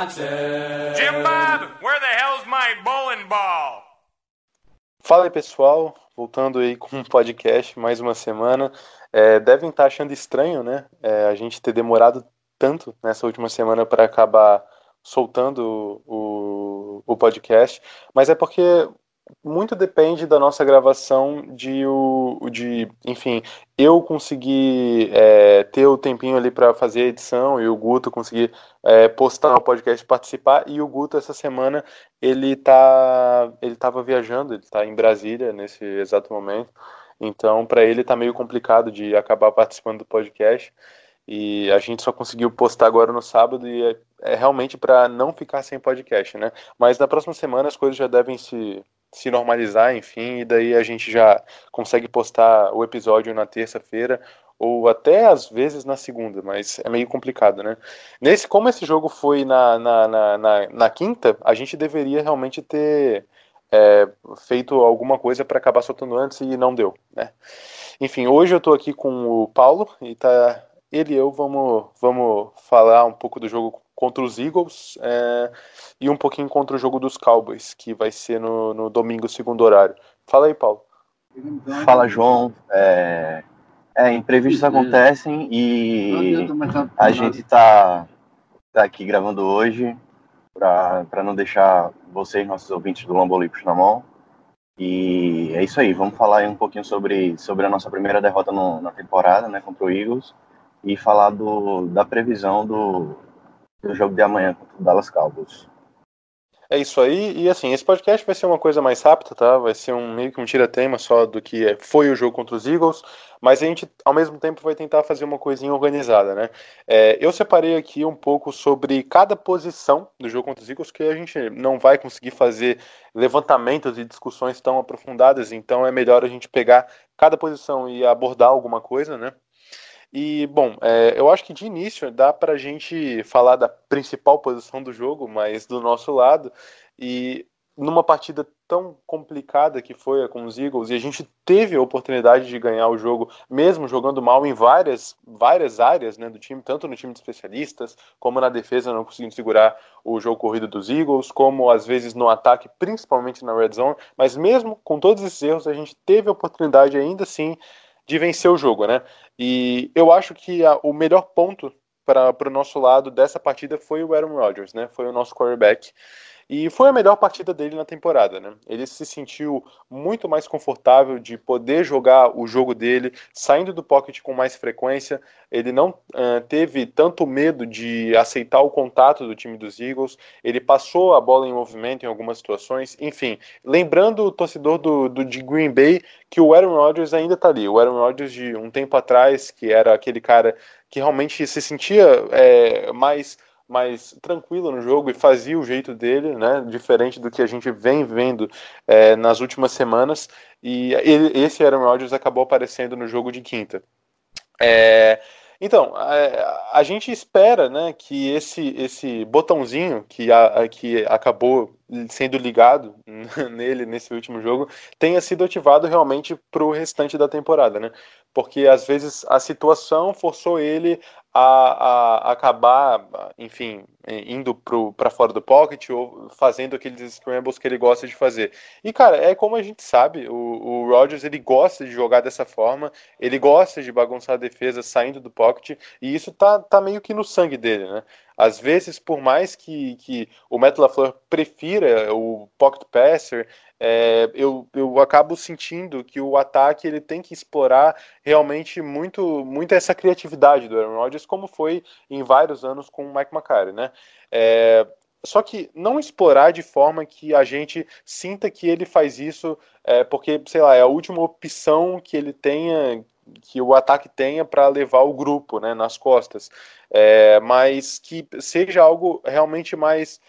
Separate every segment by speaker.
Speaker 1: Wisconsin.
Speaker 2: Jim Bob, where the hell's my bowling ball?
Speaker 3: Fala aí pessoal, voltando aí com um podcast mais uma semana. É, devem estar achando estranho, né? É, a gente ter demorado tanto nessa última semana para acabar soltando o, o, o podcast, mas é porque muito depende da nossa gravação de, o, de enfim, eu conseguir é, ter o tempinho ali para fazer a edição e o Guto conseguir é, postar o podcast participar. E o Guto essa semana ele tá ele estava viajando ele está em Brasília nesse exato momento. Então para ele tá meio complicado de acabar participando do podcast. E a gente só conseguiu postar agora no sábado e é, é realmente para não ficar sem podcast né? Mas na próxima semana as coisas já devem se se normalizar, enfim, e daí a gente já consegue postar o episódio na terça-feira ou até às vezes na segunda, mas é meio complicado, né? Nesse, como esse jogo foi na, na, na, na, na quinta, a gente deveria realmente ter é, feito alguma coisa para acabar soltando antes e não deu, né? Enfim, hoje eu estou aqui com o Paulo e tá ele e eu vamos, vamos falar um pouco do jogo contra os Eagles é, e um pouquinho contra o jogo dos Cowboys, que vai ser no, no domingo, segundo horário. Fala aí, Paulo.
Speaker 4: Fala, João. É, é imprevistos acontecem e a gente tá, tá aqui gravando hoje para não deixar vocês, nossos ouvintes do Lombolipos, na mão. E é isso aí, vamos falar aí um pouquinho sobre, sobre a nossa primeira derrota no, na temporada, né, contra o Eagles, e falar do, da previsão do, do jogo de amanhã contra o Dallas Cowboys.
Speaker 3: É isso aí, e assim, esse podcast vai ser uma coisa mais rápida, tá? Vai ser um meio que um tira-tema só do que foi o jogo contra os Eagles, mas a gente, ao mesmo tempo, vai tentar fazer uma coisinha organizada, né? É, eu separei aqui um pouco sobre cada posição do jogo contra os Eagles, que a gente não vai conseguir fazer levantamentos e discussões tão aprofundadas, então é melhor a gente pegar cada posição e abordar alguma coisa, né? E, bom, é, eu acho que de início dá para a gente falar da principal posição do jogo, mas do nosso lado. E numa partida tão complicada que foi com os Eagles, e a gente teve a oportunidade de ganhar o jogo, mesmo jogando mal em várias, várias áreas né, do time, tanto no time de especialistas, como na defesa, não conseguindo segurar o jogo corrido dos Eagles, como às vezes no ataque, principalmente na red zone. Mas mesmo com todos esses erros, a gente teve a oportunidade ainda assim de vencer o jogo, né? E eu acho que a, o melhor ponto para o nosso lado dessa partida foi o Aaron Rodgers, né? Foi o nosso quarterback. E foi a melhor partida dele na temporada, né? Ele se sentiu muito mais confortável de poder jogar o jogo dele, saindo do pocket com mais frequência. Ele não uh, teve tanto medo de aceitar o contato do time dos Eagles. Ele passou a bola em movimento em algumas situações. Enfim, lembrando o torcedor do, do de Green Bay que o Aaron Rodgers ainda tá ali. O Aaron Rodgers de um tempo atrás, que era aquele cara que realmente se sentia é, mais mais tranquilo no jogo e fazia o jeito dele, né? Diferente do que a gente vem vendo é, nas últimas semanas. E ele, esse Aaron Rodgers acabou aparecendo no jogo de quinta. É, então, a, a, gente espera né, que esse, esse botãozinho que, a, que acabou sendo ligado nele nesse último jogo tenha sido ativado realmente para o restante da temporada, né? Porque às vezes a situação forçou ele a, a, acabar, enfim, indo para fora do pocket ou fazendo aqueles scrambles que ele gosta de fazer. E, cara, é como a gente sabe, o, o Rodgers ele gosta de jogar dessa forma, ele gosta de bagunçar a defesa saindo do pocket, e isso tá, tá meio que no sangue dele, né? Às vezes, por mais que, que o Matt LaFleur prefira o pocket passer, é, eu, eu acabo sentindo que o ataque ele tem que explorar realmente muito, muito essa criatividade do Aaron Rodgers, como foi em vários anos com o Mike McCarthy, né? É, só que não explorar de forma que a gente sinta que ele faz isso é, porque, sei lá, é a última opção que ele tenha, que o ataque tenha para levar o grupo né, nas costas. É, mas que seja algo realmente mais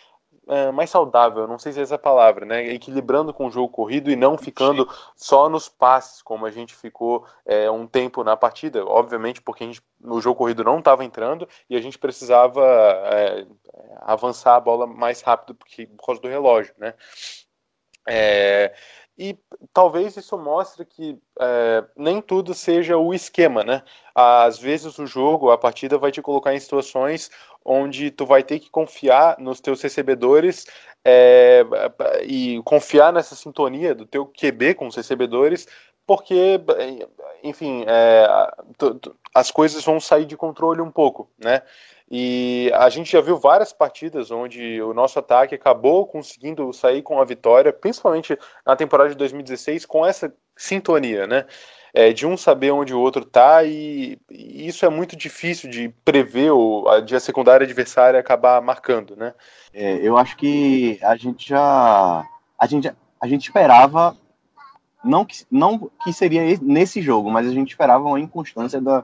Speaker 3: é, mais saudável, não sei se é essa palavra, né? Equilibrando com o jogo corrido e não ficando só nos passes, como a gente ficou é, um tempo na partida, obviamente porque a gente, o jogo corrido não estava entrando e a gente precisava é, avançar a bola mais rápido porque, por causa do relógio, né? É, e talvez isso mostre que é, nem tudo seja o esquema, né? Às vezes o jogo, a partida vai te colocar em situações onde tu vai ter que confiar nos teus recebedores é, e confiar nessa sintonia do teu QB com os recebedores, porque, enfim, é, as coisas vão sair de controle um pouco, né? E a gente já viu várias partidas onde o nosso ataque acabou conseguindo sair com a vitória, principalmente na temporada de 2016, com essa sintonia, né? É, de um saber onde o outro tá, e, e isso é muito difícil de prever o, a, de a secundária adversária acabar marcando, né?
Speaker 4: É, eu acho que a gente já. A gente, a gente esperava. Não que, não que seria nesse jogo, mas a gente esperava uma inconstância da,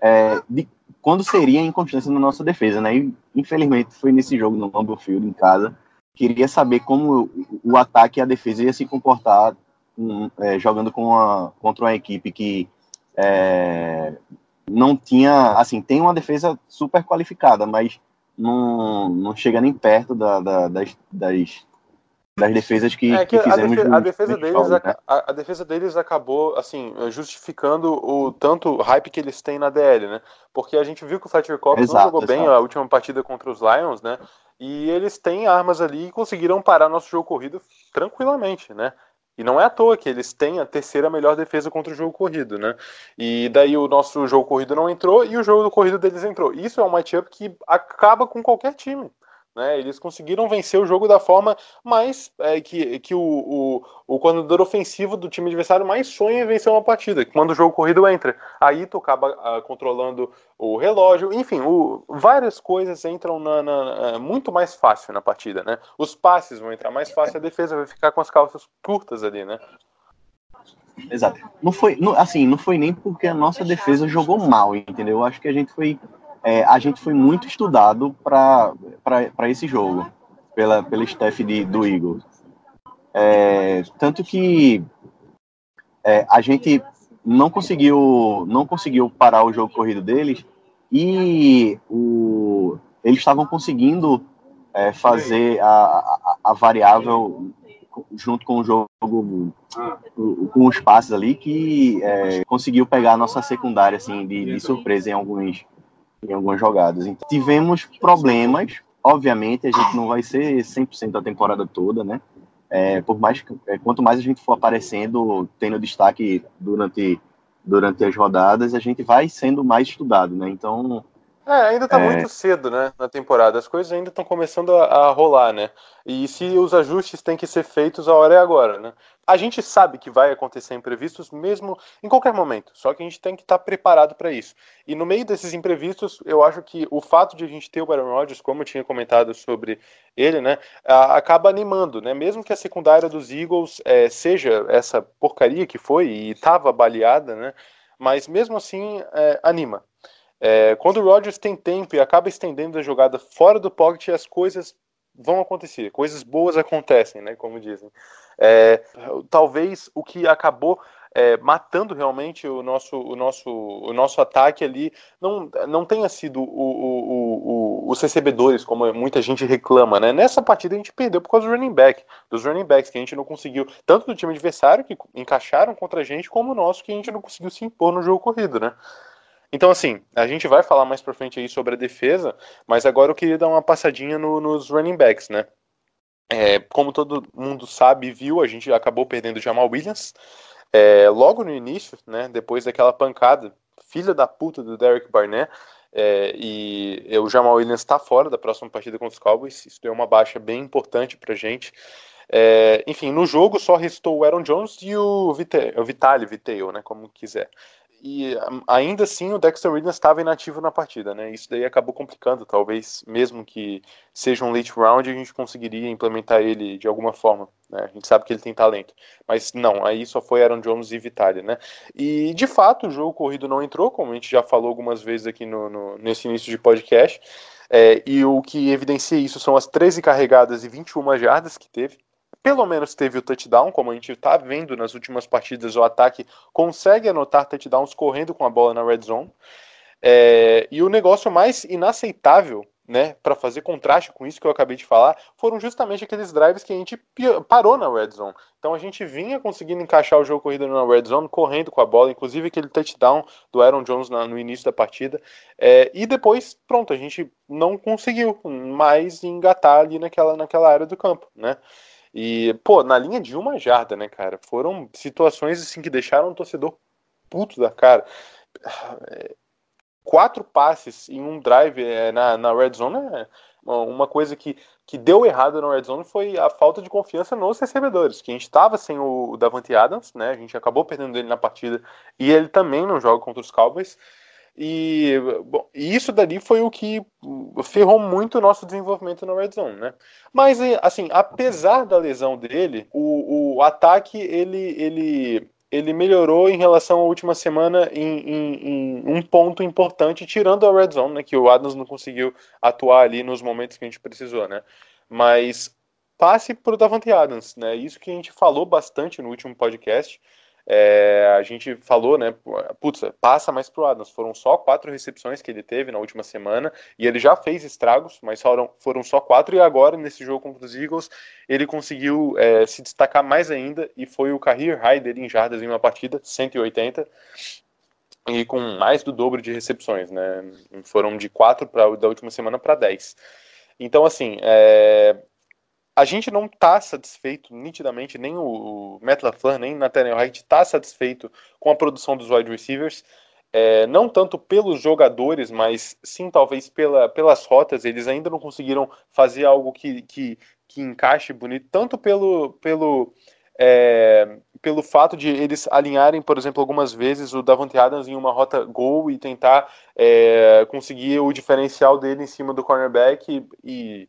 Speaker 4: é, de quando seria a inconstância na nossa defesa, né? E, infelizmente foi nesse jogo no Lambeau Field em casa. Queria saber como o, ataque e a defesa ia se comportar um, é, jogando com uma, contra uma equipe que é, não tinha, assim, tem uma defesa super qualificada, mas não, não chega nem perto da, da, das, das das defesas que,
Speaker 3: é
Speaker 4: que, que fizemos.
Speaker 3: A defesa, a defesa deles, jogo, né? a, a, defesa deles acabou, assim, justificando o tanto hype que eles têm na DL, né? Porque a gente viu que o Fletcher Cox exato, não jogou exato. bem a última partida contra os Lions, né? E eles têm armas ali e conseguiram parar nosso jogo corrido tranquilamente, né? E não é à toa que eles têm a terceira melhor defesa contra o jogo corrido, né? E daí o nosso jogo corrido não entrou e o jogo corrido deles entrou. Isso é um matchup que acaba com qualquer time. Né? Eles conseguiram vencer o jogo da forma mais é, que, que o, o, o coordenador ofensivo do time adversário mais sonha em vencer uma partida, quando o jogo corrido entra. Aí tu acaba uh, controlando o relógio, enfim, o, várias coisas entram na, na, é, muito mais fácil na partida, né? Os passes vão entrar mais fácil, a defesa vai ficar com as calças curtas ali, né?
Speaker 4: Exato. Não foi, não, assim, não foi nem porque a nossa defesa jogou mal, entendeu? Eu acho que a gente foi é, a gente foi muito estudado para esse jogo, pela, pela staff de, do Eagles. É, tanto que é, a gente não conseguiu, não conseguiu parar o jogo corrido deles e o, eles estavam conseguindo é, fazer a, a, a, variável junto com o jogo com os passes ali que é, conseguiu pegar a nossa secundária assim de, de surpresa em alguns em algumas jogadas. Então, tivemos problemas, obviamente, a gente não vai ser 100% da temporada toda, né? É, por mais é, quanto mais a gente for aparecendo, tendo destaque durante durante as rodadas, a gente vai sendo mais estudado, né? Então,
Speaker 3: é, ainda tá é... muito cedo, né, na temporada. As coisas ainda estão começando a, a, rolar, né? E se os ajustes têm que ser feitos, a hora é agora, né? A gente sabe que vai acontecer imprevistos mesmo em qualquer momento, só que a gente tem que estar tá preparado para isso. E no meio desses imprevistos, eu acho que o fato de a gente ter o Aaron Rodgers, como eu tinha comentado sobre ele, né, acaba animando, né? Mesmo que a secundária dos Eagles é, seja essa porcaria que foi e estava baleada, né? Mas mesmo assim, é, anima. É, quando o Rodgers tem tempo e acaba estendendo a jogada fora do pocket, as coisas vão acontecer, coisas boas acontecem, né, como dizem. É, talvez o que acabou é, matando realmente o nosso, o, nosso, o nosso ataque ali não, não tenha sido o, o, o, os recebedores, como muita gente reclama, né? Nessa partida a gente perdeu por causa do running back, dos running backs, que a gente não conseguiu, tanto do time adversário, que encaixaram contra a gente, como o nosso, que a gente não conseguiu se impor no jogo corrido, né? Então, assim, a gente vai falar mais pra frente aí sobre a defesa, mas agora eu queria dar uma passadinha no, nos running backs, né? É, como todo mundo sabe e viu, a gente acabou perdendo o Jamal Williams é, logo no início, né? Depois daquela pancada, filha da puta do Derek Barnett. É, e o Jamal Williams está fora da próxima partida contra os Cowboys. Isso é uma baixa bem importante pra gente. É, enfim, no jogo só restou o Aaron Jones e o, Vite, o Vitale, né, como quiser. E ainda assim o Dexter Williams estava inativo na partida, né? Isso daí acabou complicando, talvez, mesmo que seja um late round, a gente conseguiria implementar ele de alguma forma, né? A gente sabe que ele tem talento, mas não, aí só foi Aaron Jones e Vitali, né? E de fato o jogo corrido não entrou, como a gente já falou algumas vezes aqui no, no nesse início de podcast, é, e o que evidencia isso são as 13 carregadas e 21 jardas que teve, pelo menos teve o touchdown, como a gente está vendo nas últimas partidas, o ataque consegue anotar touchdowns correndo com a bola na red zone. É, e o negócio mais inaceitável, né, para fazer contraste com isso que eu acabei de falar, foram justamente aqueles drives que a gente parou na red zone. Então a gente vinha conseguindo encaixar o jogo corrido na red zone, correndo com a bola, inclusive aquele touchdown do Aaron Jones na, no início da partida. É, e depois, pronto, a gente não conseguiu mais engatar ali naquela, naquela área do campo, né? E, pô, na linha de uma jarda, né, cara? Foram situações assim que deixaram o torcedor puto da cara. Quatro passes em um drive é, na, na red zone é uma coisa que, que deu errado na red zone foi a falta de confiança nos recebedores. Que a gente estava sem o, o Davante Adams, né? A gente acabou perdendo ele na partida e ele também não joga contra os Cowboys. E, bom, isso dali foi o que ferrou muito o nosso desenvolvimento na Red Zone, né? Mas, assim, apesar da lesão dele, o, o ataque, ele, ele, ele melhorou em relação à última semana em, em, em, um ponto importante, tirando a Red Zone, né? Que o Adams não conseguiu atuar ali nos momentos que a gente precisou, né? Mas passe para o Davante Adams, né? Isso que a gente falou bastante no último podcast, é, a gente falou, né? Putz, passa mais pro Adams. Foram só quatro recepções que ele teve na última semana e ele já fez estragos, mas foram, foram só quatro. E agora, nesse jogo contra os Eagles, ele conseguiu é, se destacar mais ainda e foi o career high dele em jardas em uma partida, 180 e com mais do dobro de recepções, né? Foram de quatro pra, da última semana para 10. Então, assim, é, a gente não está satisfeito, nitidamente, nem o, Matt LaFleur, nem Nathaniel Hackett está satisfeito com a produção dos wide receivers, é, não tanto pelos jogadores, mas sim talvez pela, pelas rotas, eles ainda não conseguiram fazer algo que, que, que encaixe bonito, tanto pelo, pelo, é, pelo fato de eles alinharem, por exemplo, algumas vezes o Davante Adams em uma rota gol e tentar é, conseguir o diferencial dele em cima do cornerback e, e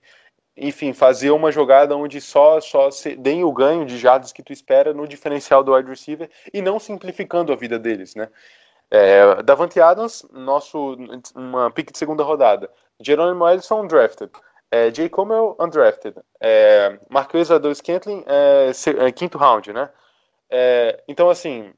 Speaker 3: enfim, fazer uma jogada onde só só deem o ganho de jardas que tu espera no diferencial do wide receiver e não simplificando a vida deles, né? É, Davante Adams, nosso uma pick de segunda rodada. Jerônimo Ellison, drafted. É, Jay Comel, undrafted. É, Marquês Adolfo Scantling, é, é, quinto round, né? É, então, assim,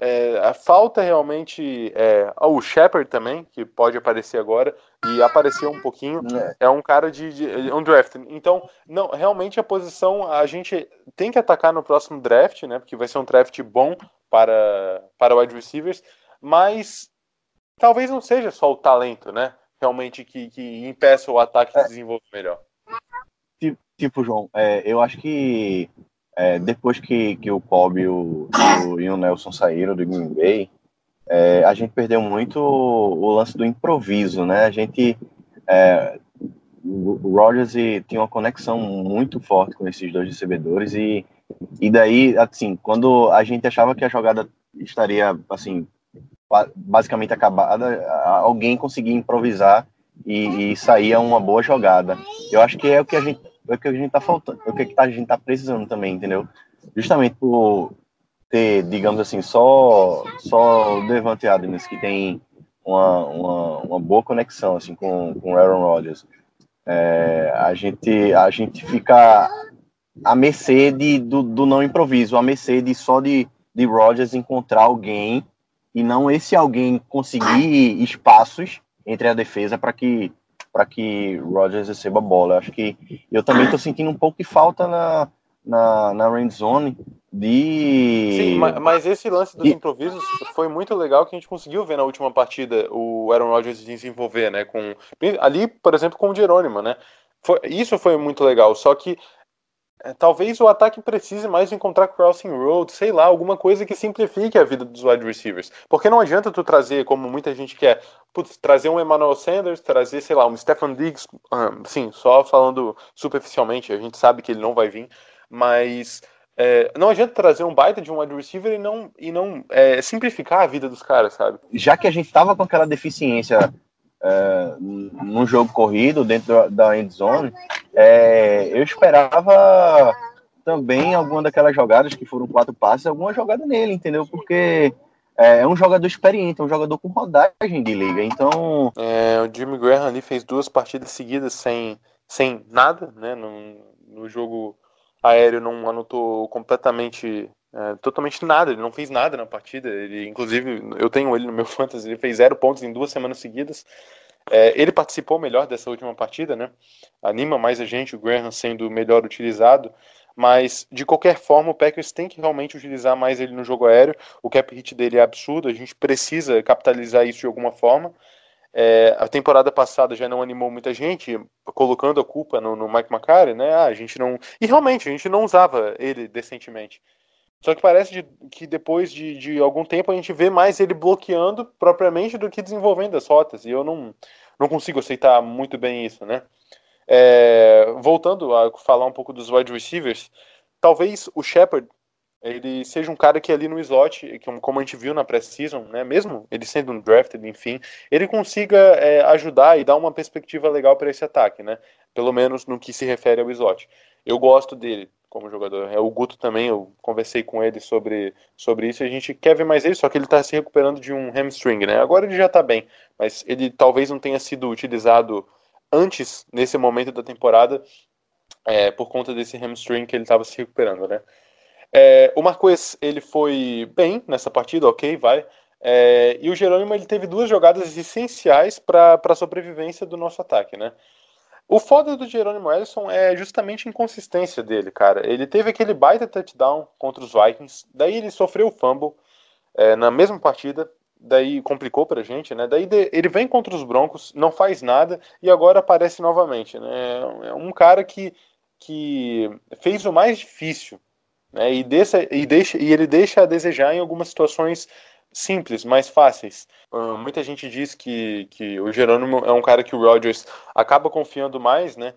Speaker 3: é, a falta realmente é o Shepard também, que pode aparecer agora e apareceu um pouquinho. É, é um cara de, de um draft. Então, não, realmente a posição a gente tem que atacar no próximo draft, né? Porque vai ser um draft bom para para wide receivers, mas talvez não seja só o talento, né? Realmente que, que impeça o ataque de é. desenvolver melhor.
Speaker 4: Tipo, tipo João, é, eu acho que é, depois que, que o Kobe e o, o, e o Nelson saíram do Green Bay, é, a gente perdeu muito o, o, lance do improviso, né? A gente, é, o Rogers tinha uma conexão muito forte com esses dois recebedores e, e daí, assim, quando a gente achava que a jogada estaria, assim, basicamente acabada, alguém conseguia improvisar e, e saía uma boa jogada. Eu acho que é o que a gente é o que a gente tá faltando, é o que a gente tá precisando também, entendeu? Justamente por ter, digamos assim, só, só o Devante Adams que tem uma, uma, uma boa conexão assim, com, com o Aaron Rodgers. É, a, gente, a gente fica à mercê de, do, do não improviso, à mercê de só de, de Rodgers encontrar alguém e não esse alguém conseguir espaços entre a defesa para que para que Rodgers receba a bola. Eu acho que eu também estou sentindo um pouco de falta na, na, na range zone de.
Speaker 3: Sim, mas esse lance dos de... improvisos foi muito legal que a gente conseguiu ver na última partida o Aaron Rodgers desenvolver, né? Com, ali, por exemplo, com o Jerônimo, né? Foi, isso foi muito legal, só que é, talvez o ataque precise mais encontrar crossing road, sei lá, alguma coisa que simplifique a vida dos wide receivers. Porque não adianta tu trazer, como muita gente quer, putz, trazer um Emmanuel Sanders, trazer, sei lá, um Stephen Diggs, sim, só falando superficialmente, a gente sabe que ele não vai vir, mas É, não adianta trazer um baita de um wide receiver e não, e não é, simplificar a vida dos caras, sabe?
Speaker 4: Já que a gente tava com aquela deficiência é, no jogo corrido, dentro da end zone, é, eu esperava também alguma daquelas jogadas que foram quatro passes, alguma jogada nele, entendeu? Porque é, é um jogador experiente, é um jogador com rodagem de liga, então...
Speaker 3: É, o Jimmy Graham ali fez duas partidas seguidas sem, sem nada, né? No, no jogo aéreo não anotou completamente é, totalmente nada, ele não fez nada na partida. Ele, inclusive, eu tenho ele no meu fantasy, ele fez zero pontos em duas semanas seguidas. É, ele participou melhor dessa última partida, né? Anima mais a gente, o Graham sendo melhor utilizado. Mas, de qualquer forma, o Packers tem que realmente utilizar mais ele no jogo aéreo. O cap hit dele é absurdo, a gente precisa capitalizar isso de alguma forma. É, a temporada passada já não animou muita gente, colocando a culpa no, no Mike McCarthy, né? Ah, a gente não. E realmente, a gente não usava ele decentemente. Só que parece de, que depois de, de, algum tempo a gente vê mais ele bloqueando propriamente do que desenvolvendo as rotas. E eu não, não consigo aceitar muito bem isso, né? É, voltando a falar um pouco dos wide receivers, talvez o Shepard ele seja um cara que ali no slot, como a gente viu na pré-season, né, mesmo ele sendo um drafted, enfim, ele consiga é, ajudar e dar uma perspectiva legal para esse ataque, né? Pelo menos no que se refere ao slot. Eu gosto dele como jogador. É o Guto também, eu conversei com ele sobre, sobre isso. A gente quer ver mais ele, só que ele está se recuperando de um hamstring, né? Agora ele já está bem, mas ele talvez não tenha sido utilizado antes, nesse momento da temporada, é, por conta desse hamstring que ele estava se recuperando, né? É, o Marquês, ele foi bem nessa partida, ok, vai. É, e o Jerônimo, ele teve duas jogadas essenciais para a sobrevivência do nosso ataque, né? O foda do Jerônimo Ellison é justamente a inconsistência dele, cara. Ele teve aquele baita touchdown contra os Vikings, daí ele sofreu o fumble é, na mesma partida, daí complicou pra gente, né? Daí ele vem contra os Broncos, não faz nada e agora aparece novamente, né? É um cara que, que fez o mais difícil, né? E, deixa, e, deixa, e ele deixa a desejar em algumas situações simples, mais fáceis. Uh, muita gente diz que, que o Jerônimo é um cara que o Rodgers acaba confiando mais, né?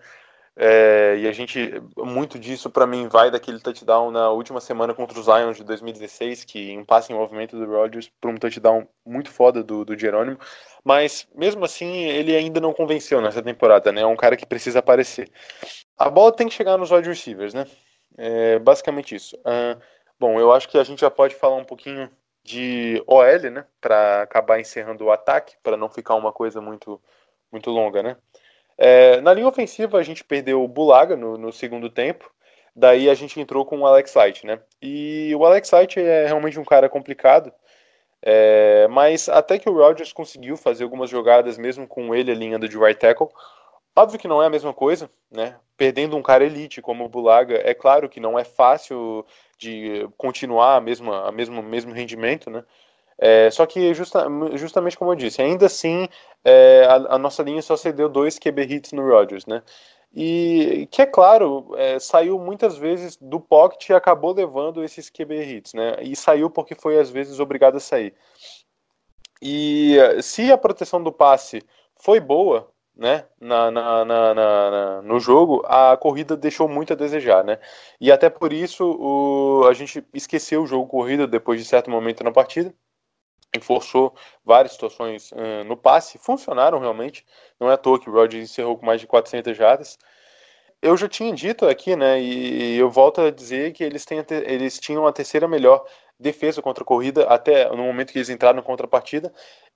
Speaker 3: É, e a gente, muito disso para mim vai daquele touchdown na última semana contra os Lions de 2016, que um passe em movimento do Rodgers para um touchdown muito foda do, do Jerônimo. Mas mesmo assim, ele ainda não convenceu nessa temporada, né? É um cara que precisa aparecer. A bola tem que chegar nos wide receivers, né? É basicamente isso. Uh, bom, eu acho que a gente já pode falar um pouquinho de OL, né, para acabar encerrando o ataque, para não ficar uma coisa muito muito longa, né? É, na linha ofensiva a gente perdeu o Bulaga no, no, segundo tempo, daí a gente entrou com o Alex Light, né? E o Alex Light é realmente um cara complicado, é, mas até que o Rodgers conseguiu fazer algumas jogadas mesmo com ele alinhando de right tackle, Óbvio que não é a mesma coisa, né? Perdendo um cara elite como o Bulaga, é claro que não é fácil de continuar a mesma, a mesmo, mesmo rendimento, né? É, só que justa, justamente como eu disse, ainda assim é, a, a, nossa linha só cedeu dois QB hits no Rodgers, né? E que é claro, é, saiu muitas vezes do pocket e acabou levando esses QB hits, né? E saiu porque foi às vezes obrigado a sair. E se a proteção do passe foi boa, né, na, na, na, na, no jogo, a corrida deixou muito a desejar, né? E até por isso o, a gente esqueceu o jogo corrida depois de certo momento na partida e forçou várias situações uh, no passe, funcionaram realmente. Não é à toa que o Rodgers encerrou com mais de 400 jardas. Eu já tinha dito aqui, né, e eu volto a dizer que eles, têm, eles tinham a terceira melhor defesa contra a corrida até no momento que eles entraram contra a partida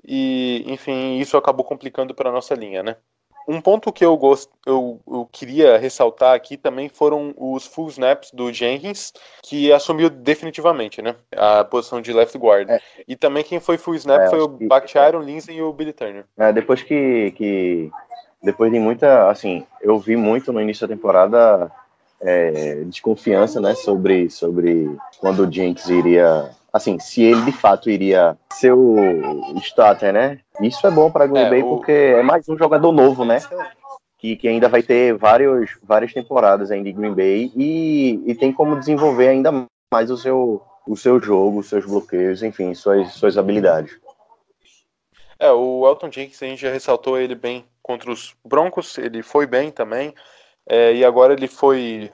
Speaker 3: e enfim isso acabou complicando para nossa linha, né? Um ponto que eu, gost... eu, eu queria ressaltar aqui também foram os full snaps do Jenkins, que assumiu definitivamente, né? A posição de left guard. É. E também quem foi full snap é, foi o que... Bakhtiari, o Lindsay e o Billy Turner.
Speaker 4: É, depois que, que. Depois de muita. Assim, eu vi muito no início da temporada é, desconfiança, né, sobre, sobre quando o Jenks iria, assim, se ele de fato iria ser o starter, né? Isso é bom para Green é, Bay o... porque é mais um jogador novo, né? Que, que ainda vai ter vários, várias temporadas ainda em Green Bay e, e tem como desenvolver ainda mais o seu, o seu jogo, os seus bloqueios, enfim, suas, suas habilidades.
Speaker 3: É, o Elton Jenkins, a gente já ressaltou ele bem contra os Broncos, ele foi bem também. É, e agora ele foi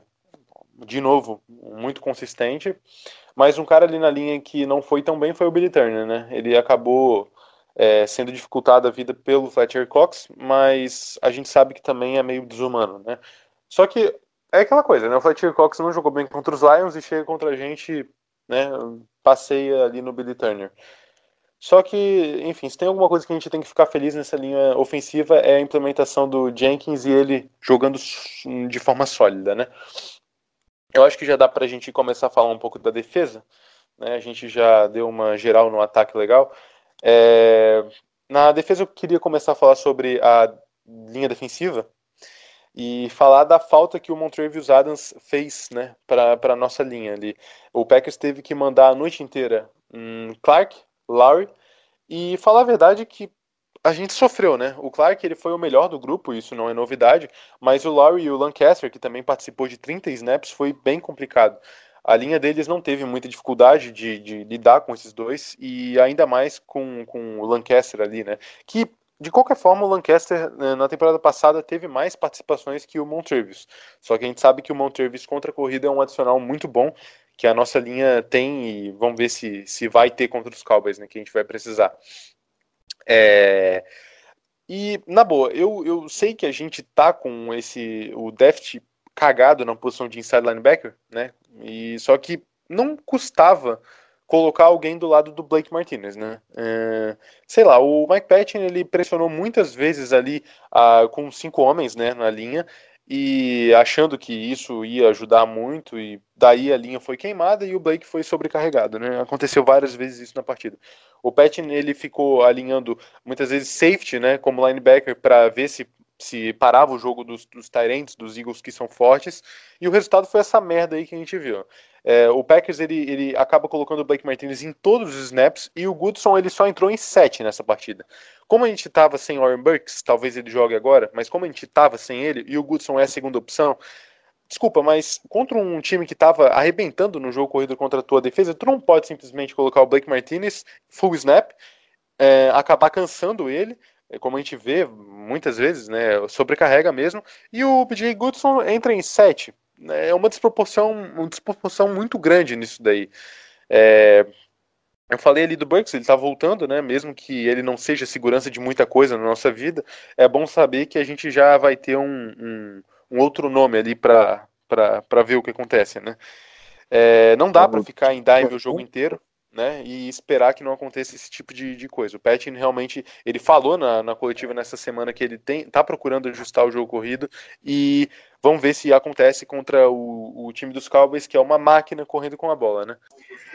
Speaker 3: de novo, muito consistente. Mas um cara ali na linha que não foi tão bem foi o Billy Turner, né? Ele acabou é, sendo dificultada a vida pelo Fletcher Cox, mas a gente sabe que também é meio desumano, né? Só que é aquela coisa, né? O Fletcher Cox não jogou bem contra os Lions e chega contra a gente, né? Passeia ali no Billy Turner. Só que, enfim, se tem alguma coisa que a gente tem que ficar feliz nessa linha ofensiva é a implementação do Jenkins e ele jogando de forma sólida, né? Eu acho que já dá pra gente começar a falar um pouco da defesa, né? A gente já deu uma geral no ataque legal. É... Na defesa eu queria começar a falar sobre a linha defensiva e falar da falta que o Montrevious Adams fez, né, para a nossa linha ali. O Packers teve que mandar a noite inteira um Clark, Lowry, e falar a verdade que a gente sofreu, né? O Clark ele foi o melhor do grupo, isso não é novidade, mas o Lowry e o Lancaster, que também participou de 30 snaps, foi bem complicado. A linha deles não teve muita dificuldade de, de lidar com esses dois, e ainda mais com, com o Lancaster ali, né? Que de qualquer forma, o Lancaster né, na temporada passada teve mais participações que o Montrevis. Só que a gente sabe que o Montrevis contra a corrida é um adicional muito bom que a nossa linha tem e vamos ver se, se vai ter contra os Cowboys, né? Que a gente vai precisar. É... E, na boa, eu, eu sei que a gente tá com esse o déficit cagado na posição de inside linebacker, né? E só que não custava colocar alguém do lado do Blake Martinez, né? É, sei lá, o Mike Patton ele pressionou muitas vezes ali ah, com cinco homens, né, na linha e achando que isso ia ajudar muito e daí a linha foi queimada e o Blake foi sobrecarregado, né? Aconteceu várias vezes isso na partida. O Patton ele ficou alinhando muitas vezes safety, né, como linebacker para ver se se parava o jogo dos, dos Tyrants, dos Eagles que são fortes, e o resultado foi essa merda aí que a gente viu. É, o Packers ele, ele acaba colocando o Blake Martinez em todos os snaps e o Goodson ele só entrou em 7 nessa partida. Como a gente estava sem Warren Burks, talvez ele jogue agora, mas como a gente estava sem ele e o Goodson é a segunda opção, desculpa, mas contra um time que estava arrebentando no jogo corrido contra a tua defesa, tu não pode simplesmente colocar o Blake Martinez full snap, é, acabar cansando ele, é, como a gente vê muitas vezes, né, sobrecarrega mesmo, e o BJ Goodson entra em 7 é uma desproporção, uma desproporção muito grande nisso daí. É, eu falei ali do Burks, ele tá voltando, né? Mesmo que ele não seja segurança de muita coisa na nossa vida, é bom saber que a gente já vai ter um, um, um outro nome ali para ver o que acontece, né? É, não dá para ficar em dive o jogo inteiro né, e esperar que não aconteça esse tipo de, de coisa. O Patton realmente, ele falou na, na coletiva nessa semana que ele tem, tá procurando ajustar o jogo corrido e vamos ver se acontece contra o, o time dos Cowboys, que é uma máquina correndo com a bola, né.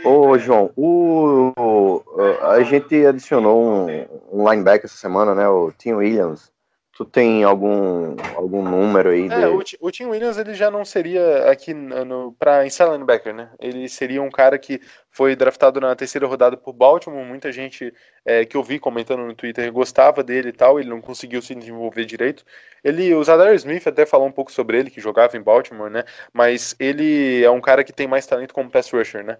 Speaker 4: Ô, João, o, o a gente adicionou um, um linebacker essa semana, né, o Tim Williams, Tu tem algum, algum número aí?
Speaker 3: É, o, o, Tim Williams ele já não seria aqui no, para inside linebacker, né? Ele seria um cara que foi draftado na terceira rodada por Baltimore. Muita gente é, que eu vi comentando no Twitter gostava dele e tal. Ele não conseguiu se desenvolver direito. Ele, o Zadar Smith até falou um pouco sobre ele, que jogava em Baltimore, né? Mas ele é um cara que tem mais talento como pass rusher, né?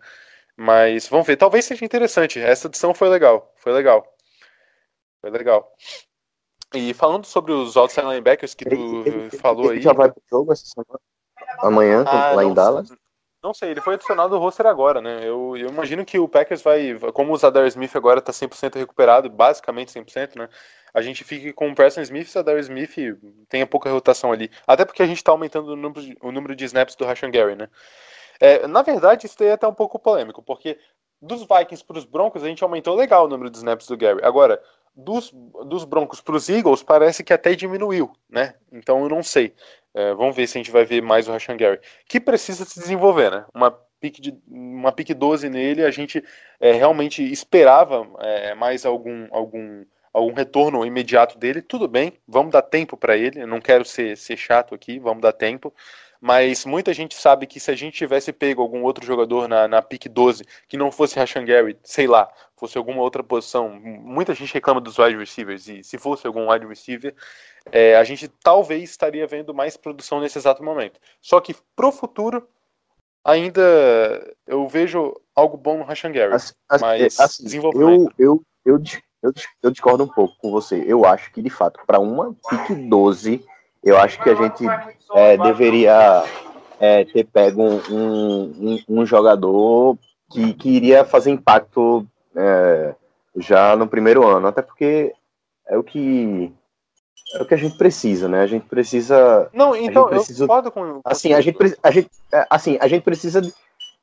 Speaker 3: Mas vamos ver, talvez seja interessante. Essa edição foi legal, foi legal. Foi legal. E falando sobre os outside linebackers que tu ele, ele, falou ele aí.
Speaker 4: já vai pro jogo essa semana? Amanhã, ah, lá em Dallas?
Speaker 3: Não sei, ele foi adicionado ao roster agora, né? Eu, eu imagino que o Packers vai. Como o Zadar Smith agora tá 100% recuperado, basicamente 100%, né? A gente fique com o Preston Smith e o Zadar Smith tenha pouca rotação ali. Até porque a gente tá aumentando o número de, o número de snaps do Rashan Gary, né? É, na verdade, isso daí é até um pouco polêmico, porque dos Vikings para os Broncos a gente aumentou legal o número de snaps do Gary. Agora, dos, dos Broncos para os Eagles parece que até diminuiu, né? Então eu não sei. É, vamos ver se a gente vai ver mais o Rashan Gary. Que precisa se desenvolver, né? Uma pick, de, uma pick 12 nele, a gente é, realmente esperava é, mais algum, algum, algum retorno imediato dele. Tudo bem, vamos dar tempo para ele. Eu não quero ser, ser chato aqui, vamos dar tempo mas muita gente sabe que se a gente tivesse pego algum outro jogador na, na pick 12 que não fosse Rashan Gary, sei lá, fosse alguma outra posição, muita gente reclama dos wide receivers, e se fosse algum wide receiver, é, a gente talvez estaria vendo mais produção nesse exato momento. Só que pro futuro, ainda eu vejo algo bom no Rashan Gary, assim, mas assim,
Speaker 4: desenvolvimento... Eu, eu, eu, eu discordo um pouco com você. Eu acho que, de fato, para uma pick 12 eu acho que a gente é, deveria é, ter pego um, um, um jogador que, que iria fazer impacto é, já no primeiro ano, até porque é o que é o que a gente precisa, né? A gente precisa.
Speaker 3: Não, então
Speaker 4: precisa-
Speaker 3: eu concordo com.
Speaker 4: Assim, a gente, a gente, é, assim, a gente precisa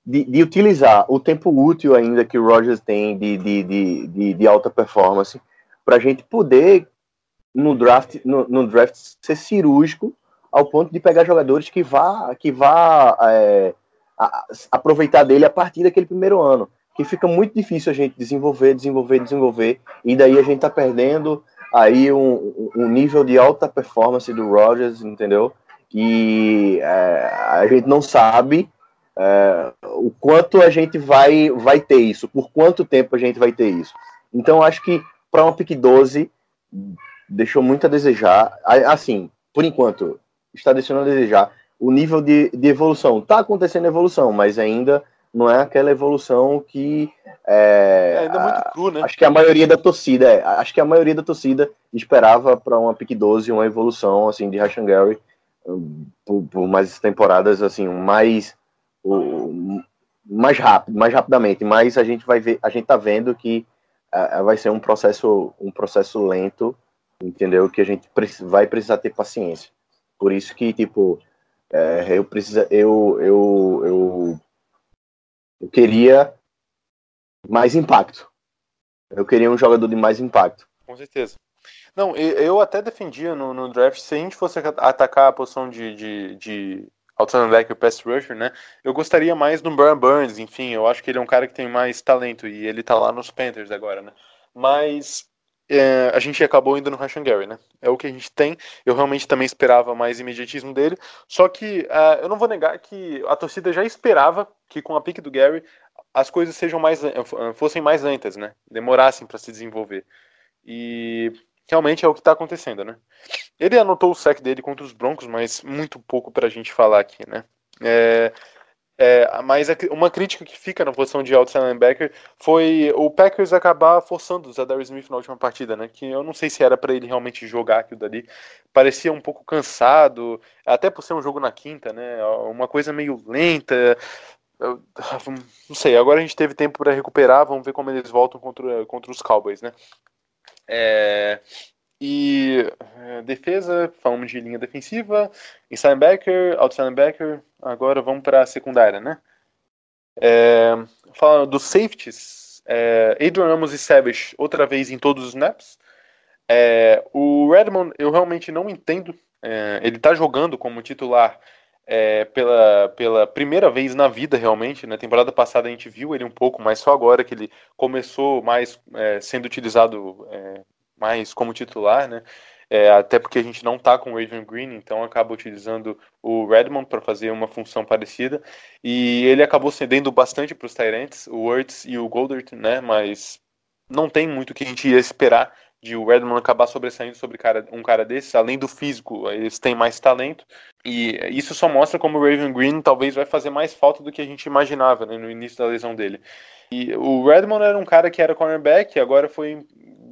Speaker 4: de, de utilizar o tempo útil ainda que o Rogers tem de, de, de, de, de alta performance para a gente poder no draft, no, no draft ser cirúrgico ao ponto de pegar jogadores que vá, que vá é, a- aproveitar dele a partir daquele primeiro ano. Que fica muito difícil a gente desenvolver, desenvolver, desenvolver, e daí a gente tá perdendo aí um, um nível de alta performance do Rogers, entendeu? E é, a gente não sabe é, o quanto a gente vai, vai ter isso, por quanto tempo a gente vai ter isso. Então, acho que para uma pick 12, deixou muito a desejar. A- Assim, por enquanto, está deixando a desejar. O nível de, de evolução, está acontecendo evolução, mas ainda não é aquela evolução que.
Speaker 3: É
Speaker 4: É,
Speaker 3: ainda muito cru, né?
Speaker 4: Acho que a maioria da torcida, é, acho que a maioria da torcida esperava para uma pick 12 uma evolução assim de Rashan Gary hum, por, por mais temporadas assim, mais o- mais rápido, mais rapidamente, mas a gente vai ver, a gente tá vendo que ah, vai ser um processo um processo lento, entendeu? Que a gente vai precisar ter paciência. Por isso que tipo é, eu precisa eu eu eu eu queria mais impacto. Eu queria um jogador de mais impacto.
Speaker 3: Com certeza. Não, eu até defendia no, no draft, se a gente fosse ata- atacar a posição de, de, de outside linebacker, pass rusher, né? Eu gostaria mais do Brian Burns, enfim, eu acho que ele é um cara que tem mais talento e ele tá lá nos Panthers agora, né? Mas é, a gente acabou indo no Rashan Gary, né? É o que a gente tem. Eu realmente também esperava mais imediatismo dele, só que ah, eu não vou negar que a torcida já esperava que com a pick do Gary as coisas sejam mais eh, fossem mais lentas, né? Demorassem para se desenvolver. E realmente é o que está acontecendo, né? Ele anotou o sack dele contra os Broncos, mas muito pouco para a gente falar aqui, né? É, é, mas cri- uma crítica que fica na posição de outside linebacker foi o Packers acabar forçando o Zadar Smith na última partida, né? Que eu não sei se era para ele realmente jogar aquilo dali. Parecia um pouco cansado, até por ser um jogo na quinta, né? Uma coisa meio lenta. Não sei, agora a gente teve tempo para recuperar, vamos ver como eles voltam contra, contra os Cowboys, né? É, e é, defesa, falamos de linha defensiva, inside linebacker, outside linebacker, agora vamos para a secundária, né? É, falando dos safeties, é, Adrian Ramos e Savage outra vez em todos os snaps. É, o Redmond, eu realmente não entendo. é, ele tá jogando como titular é, pela, pela primeira vez na vida, realmente. Na temporada passada a gente viu ele um pouco, mas só agora que ele começou mais sendo utilizado mais como titular, né? É, até porque a gente não tá com o Raven Green, então acaba utilizando o Redmond para fazer uma função parecida. E ele acabou cedendo bastante para os Tyrants, o Words e o Goldert, né? Mas não tem muito o que a gente ia esperar de o Redmond acabar sobressaindo sobre cara, um cara desses, além do físico, eles têm mais talento. E isso só mostra como o Raven Green talvez vai fazer mais falta do que a gente imaginava né, no início da lesão dele. E o Redmond era um cara que era cornerback agora foi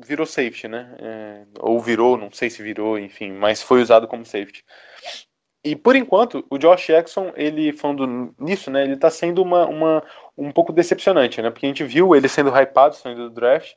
Speaker 3: virou safety, né? É, ou virou, não sei se virou, enfim, mas foi usado como safety. E por enquanto, o Josh Jackson, ele falando nisso, né? Ele tá sendo uma, uma, um pouco decepcionante, né? Porque a gente viu ele sendo hypado saindo do draft.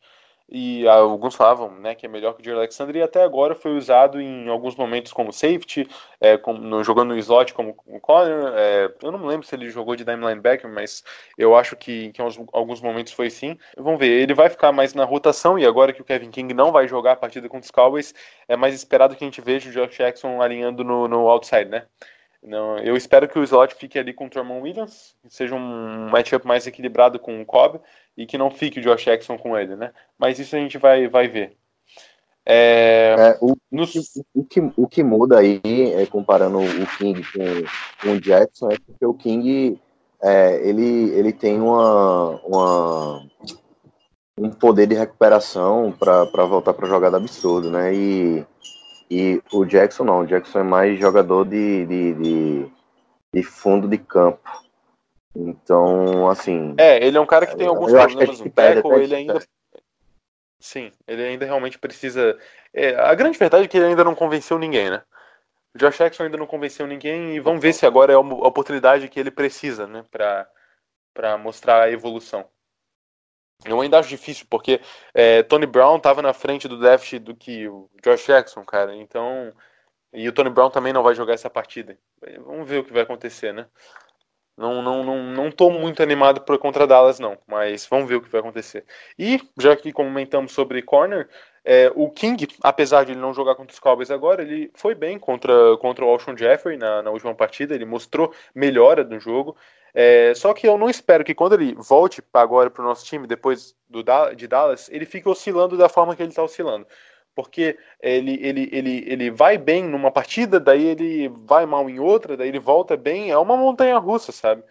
Speaker 3: E alguns falavam né, que é melhor que o Jerry Alexander, e até agora foi usado em alguns momentos como safety, é, no, jogando no slot como o corner. É, eu não me lembro se ele jogou de dime linebacker, mas eu acho que, em alguns- momentos foi sim. Vamos ver, ele vai ficar mais na rotação, e agora que o Kevin King não vai jogar a partida contra os Cowboys, é mais esperado que a gente veja o Josh Jackson alinhando no, no outside, né? Não, eu espero que o slot fique ali com o Tremon Williams, seja um matchup mais equilibrado com o Cobb e que não fique o Josh Jackson com ele, né? Mas isso a gente vai, vai ver. É,
Speaker 4: É, o, o, que, o que muda aí, é, comparando o King com, com o Jackson, é porque o King é, ele, ele tem uma, uma, um poder de recuperação para voltar para jogada absurdo, né? E, e o Jackson não, o Jackson é mais jogador de, de, de, de fundo de campo. Então, assim,
Speaker 3: é, ele é um cara que tem alguns problemas no tackle, ele ainda. Sim, ele ainda realmente precisa. é, a grande verdade é que ele ainda não convenceu ninguém, né? O Josh Jackson ainda não convenceu ninguém e vamos ver se agora é a oportunidade que ele precisa, né, para mostrar a evolução. Eu ainda acho difícil, porque é, Tony Brown estava na frente do déficit do que o Josh Jackson, cara. Então. E o Tony Brown também não vai jogar essa partida. Vamos ver o que vai acontecer, né? Não, não, não, não tô muito animado por contra Dallas, não. Mas vamos ver o que vai acontecer. E, já que comentamos sobre corner, é, o King, apesar de ele não jogar contra os Cowboys agora, ele foi bem contra, contra o Alshon Jeffrey na, na última partida. Ele mostrou melhora no jogo. É, só que eu não espero que quando ele volte agora para o nosso time, depois do, de Dallas, ele fique oscilando da forma que ele está oscilando. Porque ele, ele, ele, ele vai bem numa partida, daí ele vai mal em outra, daí ele volta bem. É uma montanha russa, sabe?